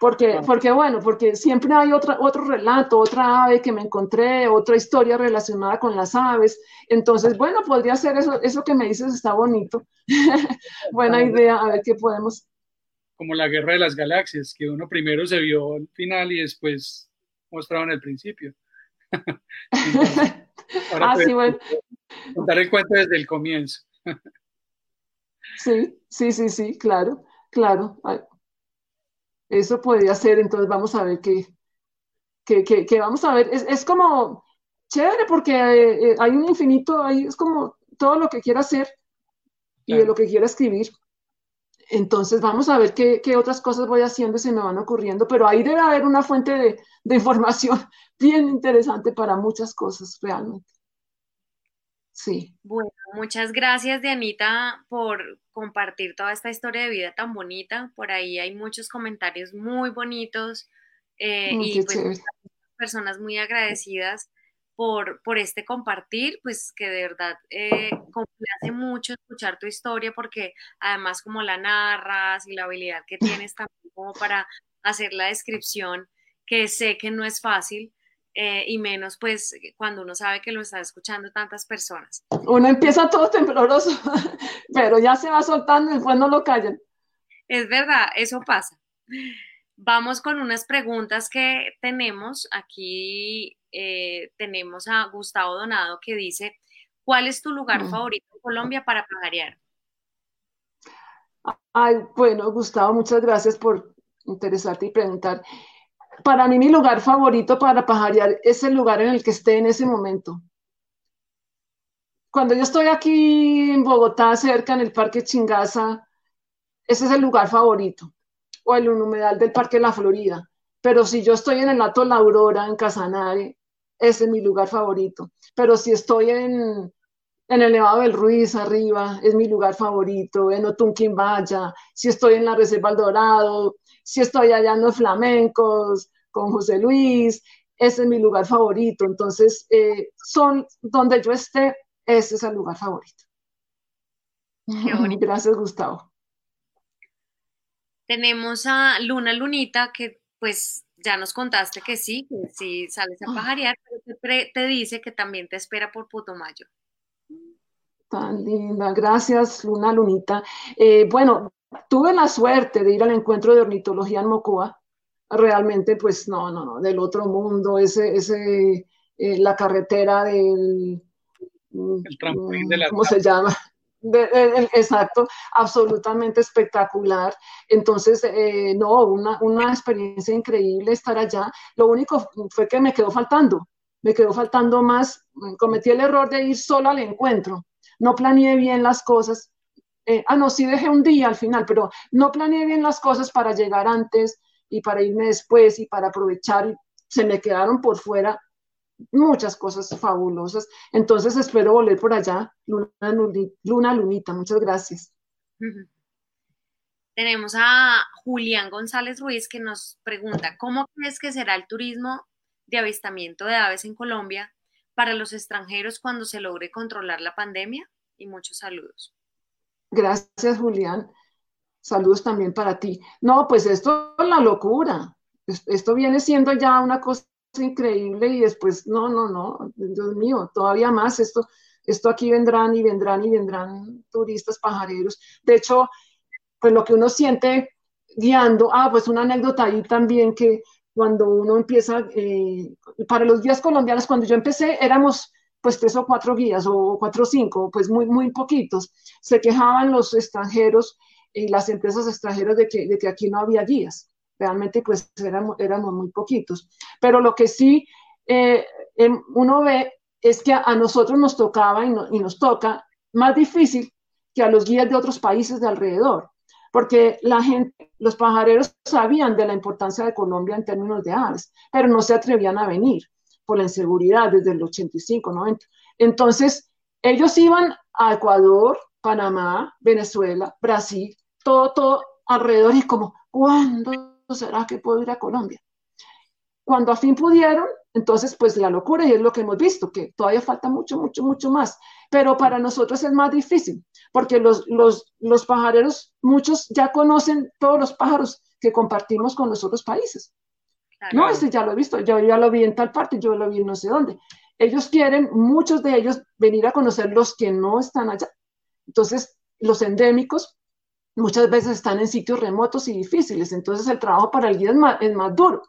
Porque, porque bueno, porque siempre hay otra, otro relato, otra ave que me encontré, otra historia relacionada con las aves. Entonces, bueno, podría ser eso, eso que me dices está bonito. Buena idea, a ver qué podemos. Como la guerra de las galaxias, que uno primero se vio al final y después mostraban el principio. Entonces, ah, sí, bueno. Contar el cuento desde el comienzo. Sí, sí, sí, sí, claro, claro. Eso podría ser, entonces vamos a ver qué, qué, qué, qué vamos a ver. Es, es, como chévere porque eh, hay un infinito, ahí es como todo lo que quiera hacer y claro. de lo que quiera escribir. Entonces vamos a ver qué, otras cosas voy haciendo y se me van ocurriendo, pero ahí debe haber una fuente de, de información bien interesante para muchas cosas realmente. Sí. Bueno, muchas gracias, Dianita, por compartir toda esta historia de vida tan bonita. Por ahí hay muchos comentarios muy bonitos eh, y pues, personas muy agradecidas por, por este compartir, pues que de verdad eh, complace mucho escuchar tu historia porque además como la narras y la habilidad que tienes también como para hacer la descripción, que sé que no es fácil, eh, y menos pues cuando uno sabe que lo está escuchando tantas personas. Uno empieza todo tembloroso, pero ya se va soltando y después no lo callan. Es verdad, eso pasa. Vamos con unas preguntas que tenemos. Aquí eh, tenemos a Gustavo Donado que dice, ¿cuál es tu lugar mm. favorito en Colombia para pajarear? Ay, bueno, Gustavo, muchas gracias por interesarte y preguntar para mí mi lugar favorito para pajarear es el lugar en el que esté en ese momento. Cuando yo estoy aquí en Bogotá, cerca en el Parque Chingaza, ese es el lugar favorito. O el humedal del Parque La Florida. Pero si yo estoy en el Lato La Aurora, en Casanare, ese es mi lugar favorito. Pero si estoy en, el Nevado del Ruiz, arriba, es mi lugar favorito. En Otunquimbaya, si estoy en la Reserva El Dorado, si estoy allá en los flamencos, con José Luis, ese es mi lugar favorito. Entonces, eh, son donde yo esté, ese es el lugar favorito. Gracias, Gustavo. Tenemos a Luna Lunita, que pues ya nos contaste que sí, que sí sales a ah. pajarear, pero te, dice que también te espera por Putumayo. Tan linda, gracias Luna Lunita. Eh, bueno, tuve la suerte de ir al encuentro de ornitología en Mocoa. Realmente, pues no, no, no, del otro mundo, ese, ese, eh, la carretera del... El trampolín de la... ¿Cómo se llama? exacto, absolutamente espectacular. Entonces, eh, no, una, una experiencia increíble estar allá. Lo único fue que me quedó faltando, me quedó faltando más, cometí el error de ir solo al encuentro, no planeé bien las cosas eh, ah, no, sí dejé un día al final, pero no planeé bien las cosas para llegar antes y para irme después y para aprovechar y se me quedaron por fuera muchas cosas fabulosas. Entonces espero volver por allá, Luna, Luna Lunita, muchas gracias. Tenemos a Julián González Ruiz que nos pregunta, ¿cómo crees que será el turismo de avistamiento de aves en Colombia para los extranjeros cuando se logre controlar la pandemia? Y muchos saludos. Gracias, Julián. Saludos también para ti. No, pues esto es la locura. Esto viene siendo ya una cosa increíble y después, no, no, no, Dios mío, todavía más. Esto, esto aquí vendrán y vendrán y vendrán turistas pajareros. De hecho, pues lo que uno siente guiando, ah, pues una anécdota ahí también que cuando uno empieza, eh, para los días colombianos, cuando yo empecé, éramos pues tres o cuatro guías o cuatro o cinco, pues muy, muy poquitos. Se quejaban los extranjeros y las empresas extranjeras de que, de que aquí no había guías. Realmente pues éramos, éramos muy poquitos. Pero lo que sí eh, uno ve es que a, nosotros nos tocaba y, y nos toca más difícil que a los guías de otros países de alrededor porque la gente, los pajareros sabían de la importancia de Colombia en términos de aves, pero no se atrevían a venir por la inseguridad desde el 85, 90. Entonces, ellos iban a Ecuador, Panamá, Venezuela, Brasil, todo, todo alrededor y como, ¿cuándo será que puedo ir a Colombia? Cuando a fin pudieron, entonces pues la locura y es lo que hemos visto, que todavía falta mucho, mucho, mucho más. Pero para nosotros es más difícil, porque los, los, los pajareros, muchos ya conocen todos los pájaros que compartimos con los otros países. No, ese ya lo he visto, yo ya lo vi en tal parte, yo lo vi en no sé dónde. Ellos quieren, muchos de ellos, venir a conocer los que no están allá. Entonces, los endémicos muchas veces están en sitios remotos y difíciles, entonces el trabajo para el guía es más, es más duro,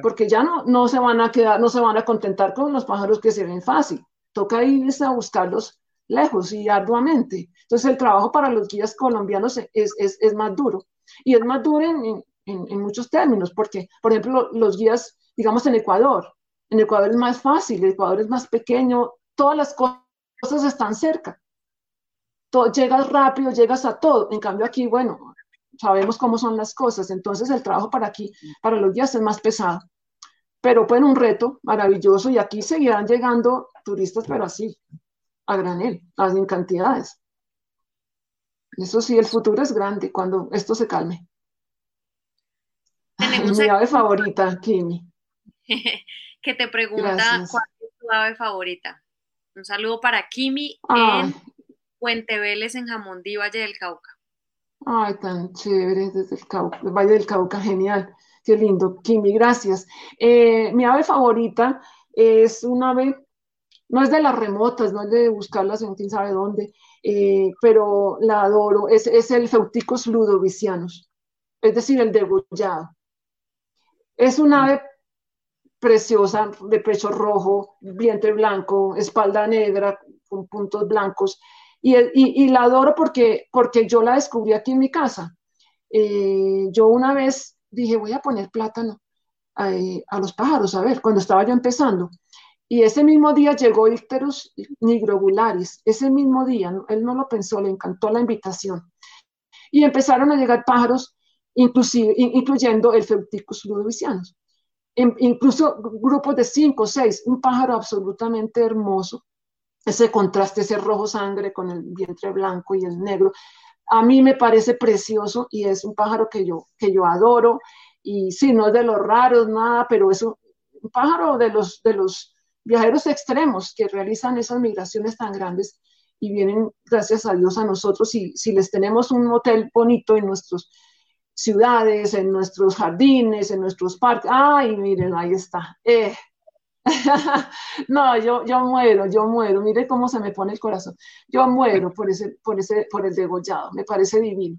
porque ya no, no se van a quedar, no se van a contentar con los pájaros que se ven fácil, toca irse a buscarlos lejos y arduamente. Entonces el trabajo para los guías colombianos es, es, es más duro, y es más duro en, en, muchos términos, porque, por ejemplo, los guías, digamos, en Ecuador, en Ecuador es más fácil, Ecuador es más pequeño, todas las cosas están cerca. Todo, llegas rápido, llegas a todo. En cambio aquí, bueno, sabemos cómo son las cosas, entonces el trabajo para aquí, para los días es más pesado. Pero fue un reto maravilloso y aquí seguirán llegando turistas, pero así, a granel, en cantidades. Eso sí, el futuro es grande cuando esto se calme. Tenemos Mi ave favorita, Kimi. que te pregunta cuál es tu ave favorita. Un saludo para Kimi en Puente Vélez, en Jamondí, Valle del Cauca. Ay, tan chévere, desde el, Cauca, Valle del Cauca, genial. Qué lindo, Kimi, gracias. Eh, mi ave favorita es un ave, no es de las remotas, no es de buscarlas en quién sabe dónde, eh, pero la adoro, es, es el Feuticus ludovicianus, es decir, el degollado. Es una ave preciosa, de pecho rojo, vientre blanco, espalda negra, con puntos blancos, y, la adoro porque, porque yo la descubrí aquí en mi casa. Eh, yo una vez dije, voy a poner plátano eh, a, los pájaros, a ver, cuando estaba yo empezando. Y ese mismo día llegó Icterus nigrobularis, ese mismo día, él no lo pensó, le encantó la invitación. Y empezaron a llegar pájaros, inclusive, incluyendo el Feuticus ludovicianus. incluso grupos de cinco o seis, un pájaro absolutamente hermoso, ese contraste, ese rojo sangre con el vientre blanco y el negro. A mí me parece precioso y es un pájaro que yo, que yo adoro. Y sí, no es de los raros, nada, pero es un, pájaro de los, de los viajeros extremos que realizan esas migraciones tan grandes y vienen, gracias a Dios, a nosotros. Y si les tenemos un hotel bonito en nuestras ciudades, en nuestros jardines, en nuestros parques, ay, miren, ahí está. Eh, no, yo, yo muero, yo muero. Mire cómo se me pone el corazón. Yo muero por ese, por ese, por el degollado. Me parece divino.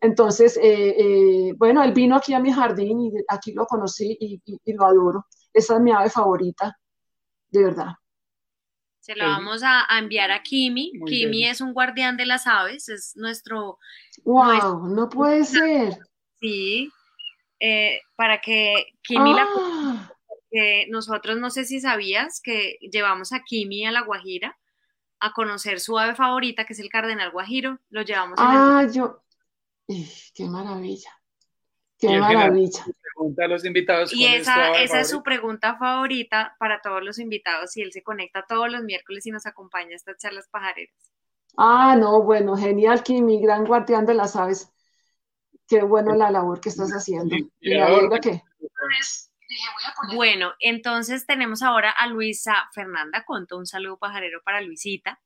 Entonces, eh, eh, bueno, él vino aquí a mi jardín y aquí lo conocí y, lo adoro. Esa es mi ave favorita, de verdad. Se lo vamos a, enviar a Kimi. Kimi es un guardián de las aves, es nuestro. ¡Wow! no puede ser. Sí, eh, para que Kimi la ah nosotros no sé si sabías que llevamos a Kimi a La Guajira a conocer su ave favorita, que es el cardenal guajiro. Lo llevamos. Ah, yo. qué maravilla. Qué maravilla. Pregunta a los invitados. Y esa, esa es su pregunta favorita para todos los invitados y él se conecta todos los miércoles y nos acompaña a estas charlas pajareras. Ah, no, bueno, genial, Kimi, gran guardián de las aves. Qué bueno la labor que estás haciendo. ¿Y, la qué? Bueno, entonces tenemos ahora a Luisa Fernanda Conto, un saludo pajarero para Luisita,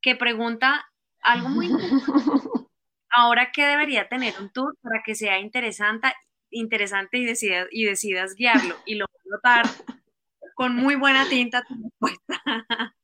que pregunta algo muy ahora qué debería tener un tour para que sea interesante, interesante y decidas, y decidas guiarlo y lo voy a notar con muy buena tinta.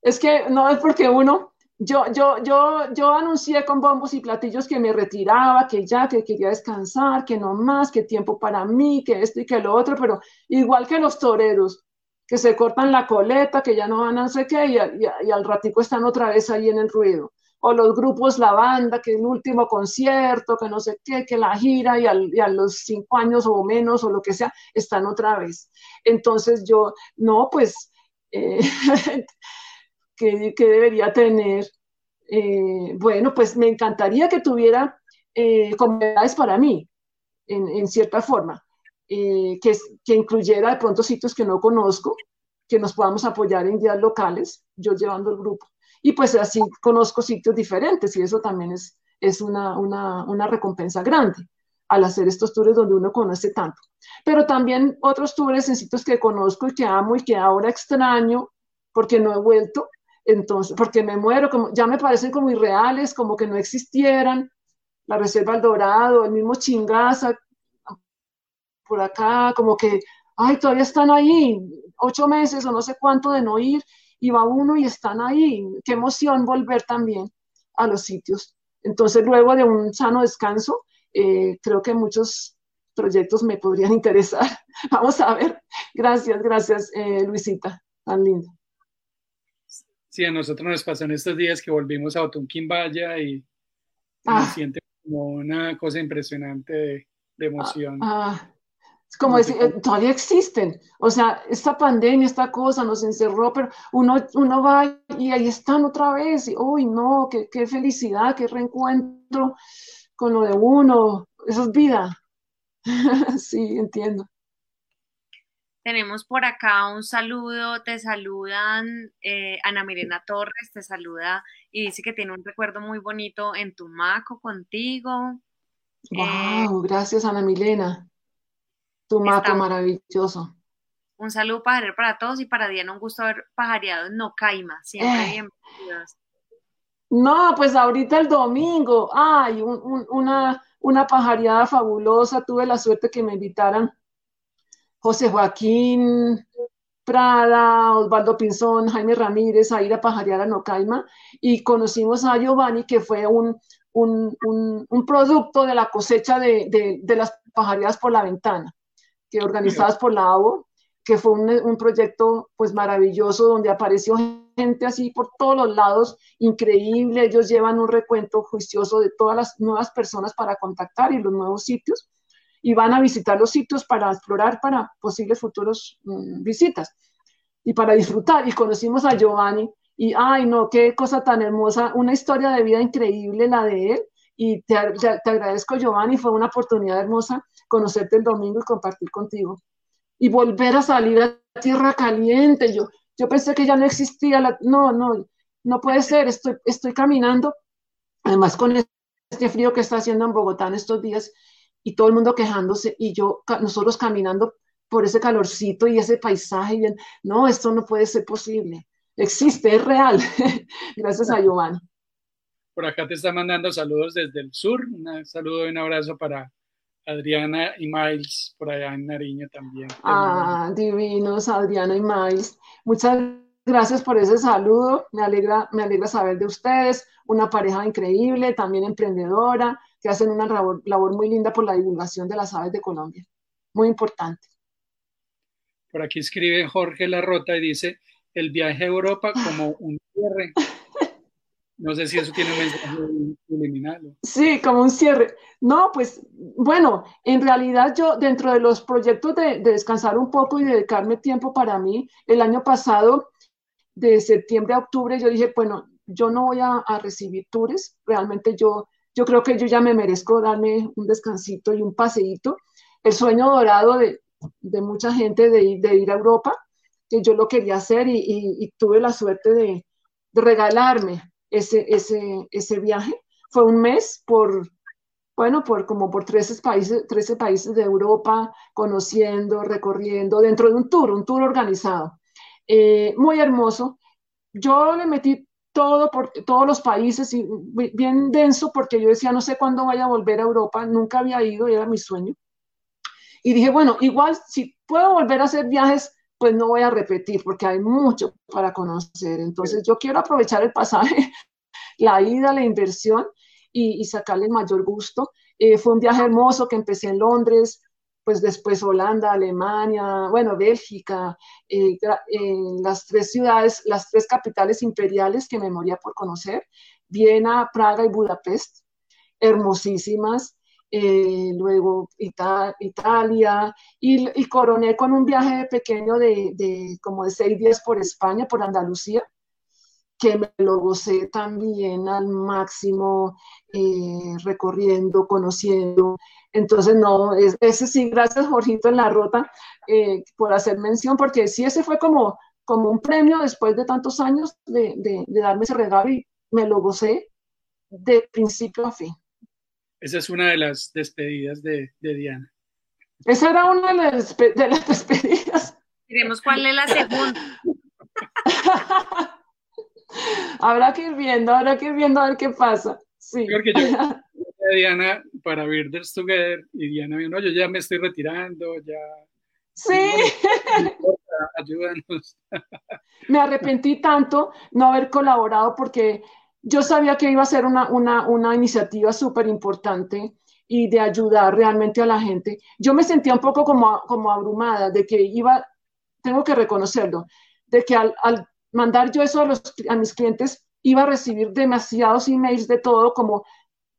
Es que no es porque uno yo, yo, yo, yo anuncié con bombos y platillos que me retiraba, que ya, que quería descansar, que no más, que tiempo para mí, que esto y que lo otro, pero igual que los toreros, que se cortan la coleta, que ya no van a no sé qué, y, y, al ratico están otra vez ahí en el ruido. O los grupos, la banda, que el último concierto, que no sé qué, que la gira, y, a los cinco años o menos, o lo que sea, están otra vez. Entonces yo, no, pues... Eh, que, debería tener. Eh, bueno, pues me encantaría que tuviera eh, comunidades para mí, en, cierta forma, eh, que, que incluyera de pronto sitios que no conozco, que nos podamos apoyar en guías locales, yo llevando el grupo. Y pues así conozco sitios diferentes y eso también es, es una, una, una recompensa grande al hacer estos tours donde uno conoce tanto. Pero también otros tours en sitios que conozco y que amo y que ahora extraño porque no he vuelto, entonces, porque me muero, como, ya me parecen como irreales, como que no existieran. La Reserva El Dorado, el mismo Chingaza, por acá, como que, ay, todavía están ahí, ocho meses o no sé cuánto de no ir, y va uno y están ahí. Qué emoción volver también a los sitios. Entonces, luego de un sano descanso, eh, creo que muchos proyectos me podrían interesar. Vamos a ver. Gracias, gracias, eh, Luisita, tan linda. Sí, a nosotros nos pasó en estos días que volvimos a Otunquimbaya y ah. se siente como una cosa impresionante de, emoción. Ah, ah. Es como decir, eh, todavía existen. O sea, esta pandemia, esta cosa nos encerró, pero uno, uno va y ahí están otra vez. Y, uy, no, qué, qué felicidad, qué reencuentro con lo de uno, eso es vida. sí, entiendo. Tenemos por acá un saludo, te saludan eh, Ana Milena Torres, te saluda y dice que tiene un recuerdo muy bonito en Tumaco contigo. Wow, eh, gracias Ana Milena. Tumaco, maravilloso. Un saludo pajarero para todos y para Diana, un gusto haber pajareado en Nocaima. Siempre eh. bienvenidos. No, pues ahorita el domingo, ay, una, una pajareada fabulosa. Tuve la suerte que me invitaran José Joaquín Prada, Osvaldo Pinzón, Jaime Ramírez a ir a pajarear a Nocaima y conocimos a Giovanni, que fue un, un, producto de la cosecha de, las pajareadas por la ventana, que organizadas por la ABO, que fue un, proyecto pues maravilloso donde apareció gente así por todos los lados, increíble, ellos llevan un recuento juicioso de todas las nuevas personas para contactar y los nuevos sitios y van a visitar los sitios para explorar para posibles futuros mm, visitas y para disfrutar. Y conocimos a Giovanni y, ay, no, qué cosa tan hermosa, una historia de vida increíble la de él. Y te, te, agradezco, Giovanni, fue una oportunidad hermosa conocerte el domingo y compartir contigo. Y volver a salir a tierra caliente. Yo, yo pensé que ya no existía la... No, no, no puede ser, estoy, estoy caminando, además con este frío que está haciendo en Bogotá en estos días, y todo el mundo quejándose y yo, nosotros caminando por ese calorcito y ese paisaje, y no, esto no puede ser posible. Existe, es real. Gracias a Giovanni. Por acá te está mandando saludos desde el sur. Un saludo y un abrazo para Adriana y Miles, por allá en Nariño también. Ah, divinos, Adriana y Miles. Muchas gracias por ese saludo. Me alegra, me alegra saber de ustedes. Una pareja increíble, también emprendedora que hacen una labor, muy linda por la divulgación de las aves de Colombia. Muy importante. Por aquí escribe Jorge Larrota y dice, el viaje a Europa como un cierre. No sé si eso tiene un mensaje. Sí, como un cierre. No, pues bueno, en realidad yo dentro de los proyectos de, descansar un poco y dedicarme tiempo para mí, el año pasado, de septiembre a octubre, yo dije, bueno, yo no voy a, recibir tours, realmente yo yo creo que yo ya me merezco darme un descansito y un paseíto. El sueño dorado de, mucha gente de, ir a Europa, que yo lo quería hacer y, tuve la suerte de, regalarme ese, ese, ese viaje. Fue un mes por, bueno, por como por 13 países, 13 países de Europa, conociendo, recorriendo, dentro de un tour, un tour organizado. Eh, muy hermoso. Yo le metí todo por todos los países y bien denso porque yo decía, no sé cuándo vaya a volver a Europa, nunca había ido, era mi sueño. Y dije, bueno, igual si puedo volver a hacer viajes, pues no voy a repetir porque hay mucho para conocer. Entonces yo quiero aprovechar el pasaje, la ida, la inversión y, sacarle el mayor gusto. Eh, fue un viaje hermoso que empecé en Londres, pues después Holanda, Alemania, bueno, Bélgica, eh, las tres ciudades, las tres capitales imperiales que me moría por conocer, Viena, Praga y Budapest, hermosísimas. Eh, luego Italia, y, coroné con un viaje pequeño de, de, como de seis días por España, por Andalucía, que me lo gocé también al máximo, eh, recorriendo, conociendo. Entonces, no, ese sí, gracias Jorgito en la ruta eh, por hacer mención, porque sí, ese fue como, como un premio después de tantos años de, de, darme ese regalo y me lo gocé de principio a fin. Esa es una de las despedidas de, de Diana. Esa era una de las, de las despedidas. Diremos cuál es la segunda. habrá que ir viendo, habrá que ir viendo a ver qué pasa. Sí. Porque yo Diana para Birders Together y Diana me no, yo ya me estoy retirando, ya. Sí. ayúdanos. me arrepentí tanto no haber colaborado porque yo sabía que iba a ser una, una, una iniciativa súper importante y de ayudar realmente a la gente. Yo me sentía un poco como, como abrumada de que iba, tengo que reconocerlo, de que al, al mandar yo eso a, los, a mis clientes, iba a recibir demasiados emails de todo, como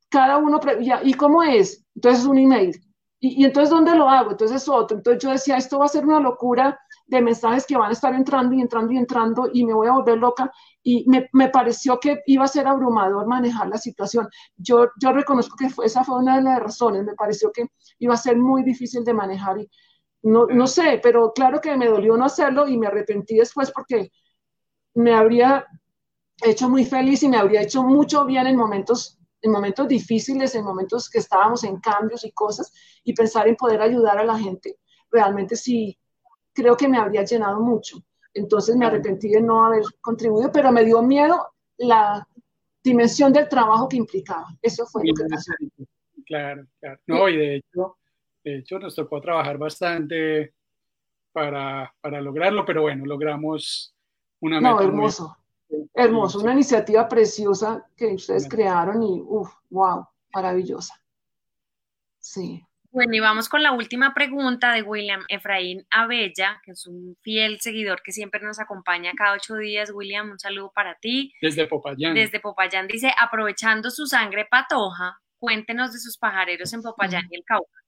cada uno, ¿y cómo es? Entonces un email. Y, y, entonces, ¿dónde lo hago? Entonces otro. Entonces yo decía, esto va a ser una locura de mensajes que van a estar entrando y entrando y entrando y me voy a volver loca. Y me, me pareció que iba a ser abrumador manejar la situación. Yo, yo reconozco que fue, esa fue una de las razones, me pareció que iba a ser muy difícil de manejar y no, no sé, pero claro que me dolió no hacerlo y me arrepentí después porque me habría hecho muy feliz y me habría hecho mucho bien en momentos en momentos difíciles, en momentos que estábamos en cambios y cosas, y pensar en poder ayudar a la gente, realmente sí, creo que me habría llenado mucho. Entonces me arrepentí de no haber contribuido, pero me dio miedo la dimensión del trabajo que implicaba. Eso fue lo que pasó. Claro, claro. No, y de hecho, de hecho nos tocó trabajar bastante para, para lograrlo, pero bueno, logramos una meta. No, hermoso. Hermoso, una iniciativa preciosa que ustedes crearon y, uff, wow, maravillosa. Sí. Bueno, y vamos con la última pregunta de William Efraín Abella, que es un fiel seguidor que siempre nos acompaña cada ocho días. William, un saludo para ti. Desde Popayán. Desde Popayán dice, aprovechando su sangre patoja, cuéntenos de sus pajareros en Popayán y el Cauca.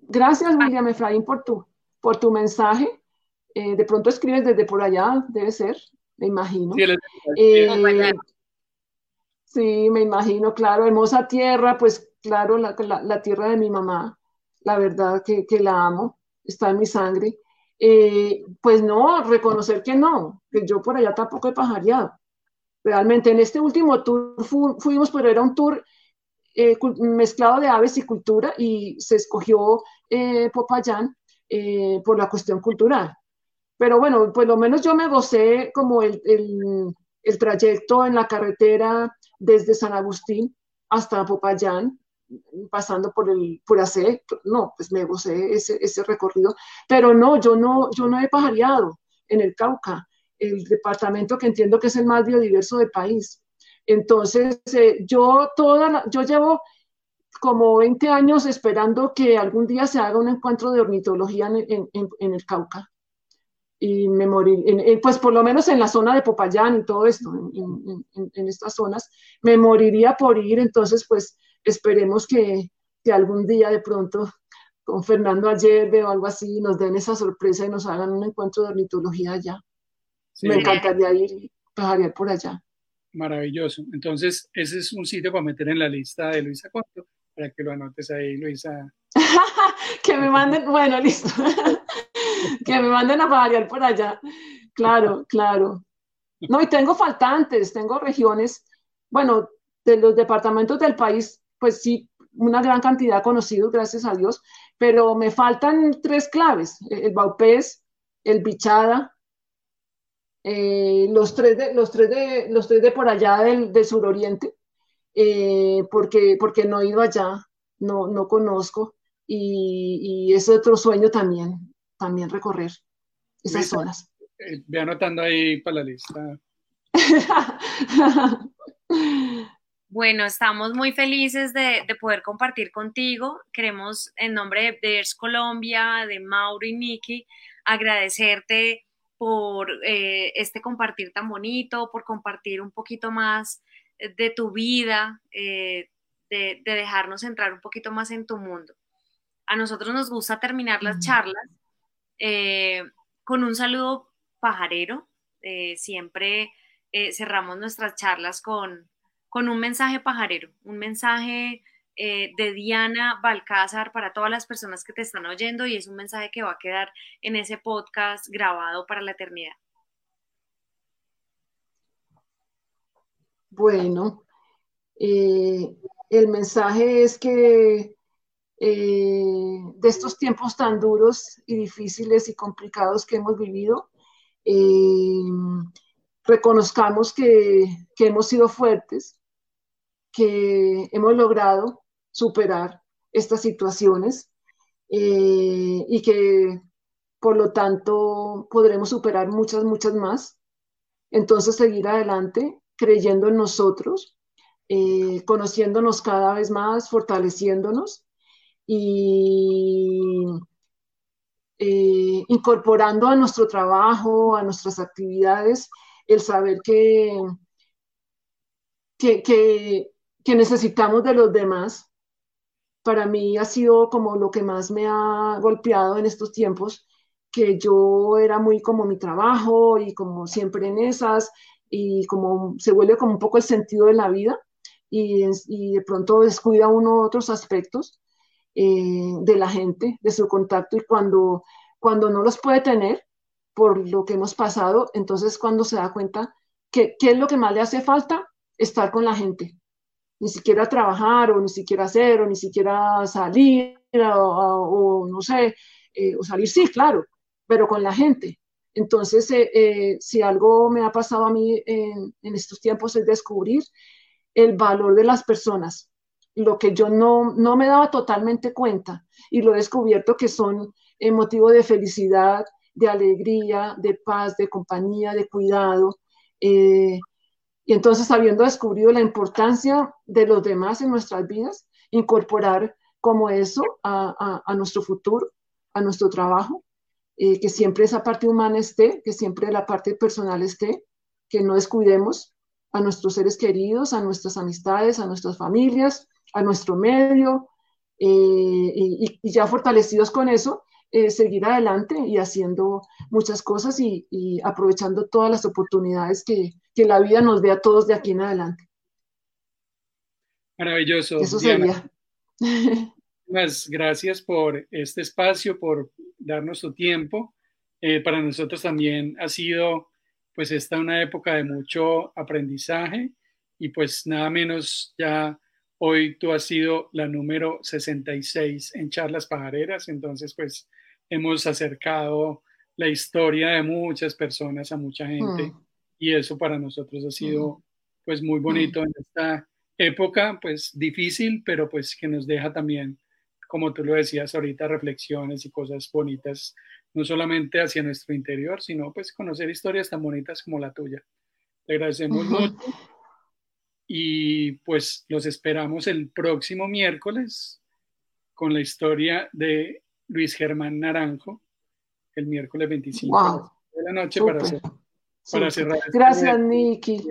Gracias, William Efraín, por tu, por tu mensaje. Eh, de pronto escribes desde por allá, debe ser, me imagino. Sí, eh, sí, me imagino, claro, hermosa tierra, pues claro, la, tierra de mi mamá, la verdad que, la amo, está en mi sangre. Eh, pues no, reconocer que no, que yo por allá tampoco he pajareado. Realmente en este último tour fuimos, pero era un tour mezclado de aves y cultura y se escogió Popayán por la cuestión cultural. Pero bueno, pues lo menos yo me gocé como el, trayecto en la carretera desde San Agustín hasta Popayán, pasando por el Puracé, no, pues me gocé ese, recorrido, pero no, yo no, yo no he pajareado en el Cauca, el departamento que entiendo que es el más biodiverso del país. Entonces, eh, yo toda yo llevo como 20 años esperando que algún día se haga un encuentro de ornitología en el Cauca. Y me morí, pues por lo menos en la zona de Popayán y todo esto, en, estas zonas, me moriría por ir, entonces pues esperemos que, que algún día de pronto con Fernando Ayerbe o algo así nos den esa sorpresa y nos hagan un encuentro de ornitología allá. Me encantaría ir y pajarear por allá. Maravilloso. Entonces, ese es un sitio para meter en la lista de Luisa Cuarto, para que lo anotes ahí, Luisa. que me manden, bueno, listo. que me manden a variar por allá. Claro, claro. No, y tengo faltantes, tengo regiones, bueno, de los departamentos del país, pues sí, una gran cantidad conocidos, gracias a Dios, pero me faltan tres claves, el Baupés, el Bichada, eh, los, tres de, los, tres de, los tres de por allá del, suroriente, eh, porque, porque no he ido allá, no, no conozco, y, y es otro sueño también, también recorrer esas zonas. Eh, ve anotando ahí para la lista. Bueno, estamos muy felices de, poder compartir contigo. Queremos, en nombre de Bears Colombia, de Mauro y Niki, agradecerte por eh, este compartir tan bonito, por compartir un poquito más de tu vida, eh, de, dejarnos entrar un poquito más en tu mundo. A nosotros nos gusta terminar las charlas eh, con un saludo pajarero. Eh, siempre eh, cerramos nuestras charlas con, con, un mensaje pajarero, un mensaje de Diana Balcázar para todas las personas que te están oyendo y es un mensaje que va a quedar en ese podcast grabado para la eternidad. Bueno, el mensaje es que eh, de estos tiempos tan duros y difíciles y complicados que hemos vivido, eh, reconozcamos que, hemos sido fuertes, que hemos logrado superar estas situaciones eh, y que por lo tanto podremos superar muchas, muchas más. Entonces seguir adelante creyendo en nosotros, conociéndonos cada vez más, fortaleciéndonos y eh, incorporando a nuestro trabajo, a nuestras actividades, el saber que, que, necesitamos de los demás para mí ha sido como lo que más me ha golpeado en estos tiempos, que yo era muy como mi trabajo y como siempre en esas, y como se vuelve como un poco el sentido de la vida y, y de pronto descuida uno otros aspectos eh, de la gente, de su contacto y cuando, cuando no los puede tener por lo que hemos pasado, entonces cuando se da cuenta que qué es lo que más le hace falta, estar con la gente ni siquiera trabajar o ni siquiera hacer o ni siquiera salir o, no sé, eh, o salir sí, claro, pero con la gente. Entonces, eh, eh, si algo me ha pasado a mí en, estos tiempos es descubrir el valor de las personas, lo que yo no, no me daba totalmente cuenta y lo he descubierto que son motivo de felicidad, de alegría, de paz, de compañía, de cuidado. Y entonces, habiendo descubrido la importancia de los demás en nuestras vidas, incorporar como eso a, nuestro futuro, a nuestro trabajo, eh, que siempre esa parte humana esté, que siempre la parte personal esté, que no descuidemos a nuestros seres queridos, a nuestras amistades, a nuestras familias, a nuestro medio, eh, y, ya fortalecidos con eso, eh, seguir adelante y haciendo muchas cosas y, aprovechando todas las oportunidades que, la vida nos dé a todos de aquí en adelante. Maravilloso. Eso sería. Muchas gracias por este espacio, por darnos tu tiempo. Eh, para nosotros también ha sido pues esta una época de mucho aprendizaje y pues nada menos ya hoy tú has sido la número 66 en charlas pajareras, entonces pues hemos acercado la historia de muchas personas a mucha gente mm. y eso para nosotros ha sido mm. pues muy bonito en esta época pues difícil pero pues que nos deja también como tú lo decías ahorita reflexiones y cosas bonitas no solamente hacia nuestro interior sino pues conocer historias tan bonitas como la tuya te agradecemos mucho y pues los esperamos el próximo miércoles con la historia de Luis Germán Naranjo el miércoles 25 de la noche para, cerrar. Este Gracias, Niki.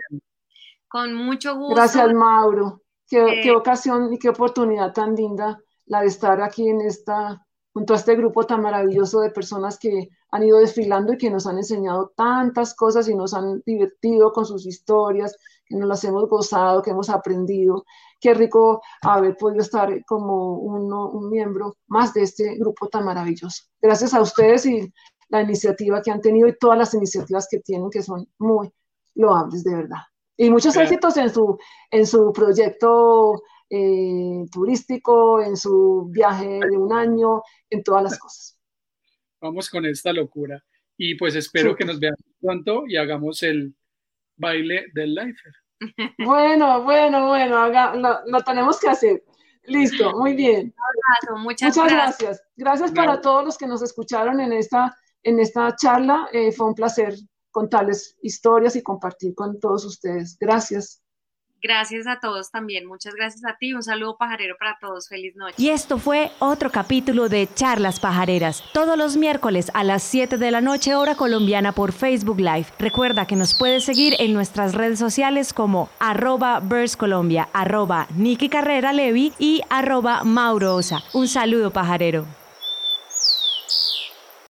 Con mucho gusto. Gracias, Mauro. Qué, qué, ocasión y qué oportunidad tan linda la de estar aquí en esta, junto a este grupo tan maravilloso de personas que han ido desfilando y que nos han enseñado tantas cosas y nos han divertido con sus historias, nos las hemos gozado, que hemos aprendido. Qué rico haber podido estar como uno, un miembro más de este grupo tan maravilloso. Gracias a ustedes y la iniciativa que han tenido y todas las iniciativas que tienen, que son muy loables, de verdad. Y muchos éxitos en su, en su proyecto eh, turístico, en su viaje de un año, en todas las cosas. Vamos con esta locura. Y pues espero que nos veamos pronto y hagamos el baile del life. Bueno, bueno, bueno, lo, tenemos que hacer. Listo, muy bien. muchas, gracias. Gracias para todos los que nos escucharon en esta, en esta charla. Eh, fue un placer contarles historias y compartir con todos ustedes. Gracias. Gracias a todos también. Muchas gracias a ti. Un saludo pajarero para todos. Feliz noche. Y esto fue otro capítulo de Charlas Pajareras. Todos los miércoles a las 7 de la noche hora colombiana por Facebook Live. Recuerda que nos puedes seguir en nuestras redes sociales como arroba Colombia, arroba Carrera Levi y arroba Mauro Osa. Un saludo pajarero.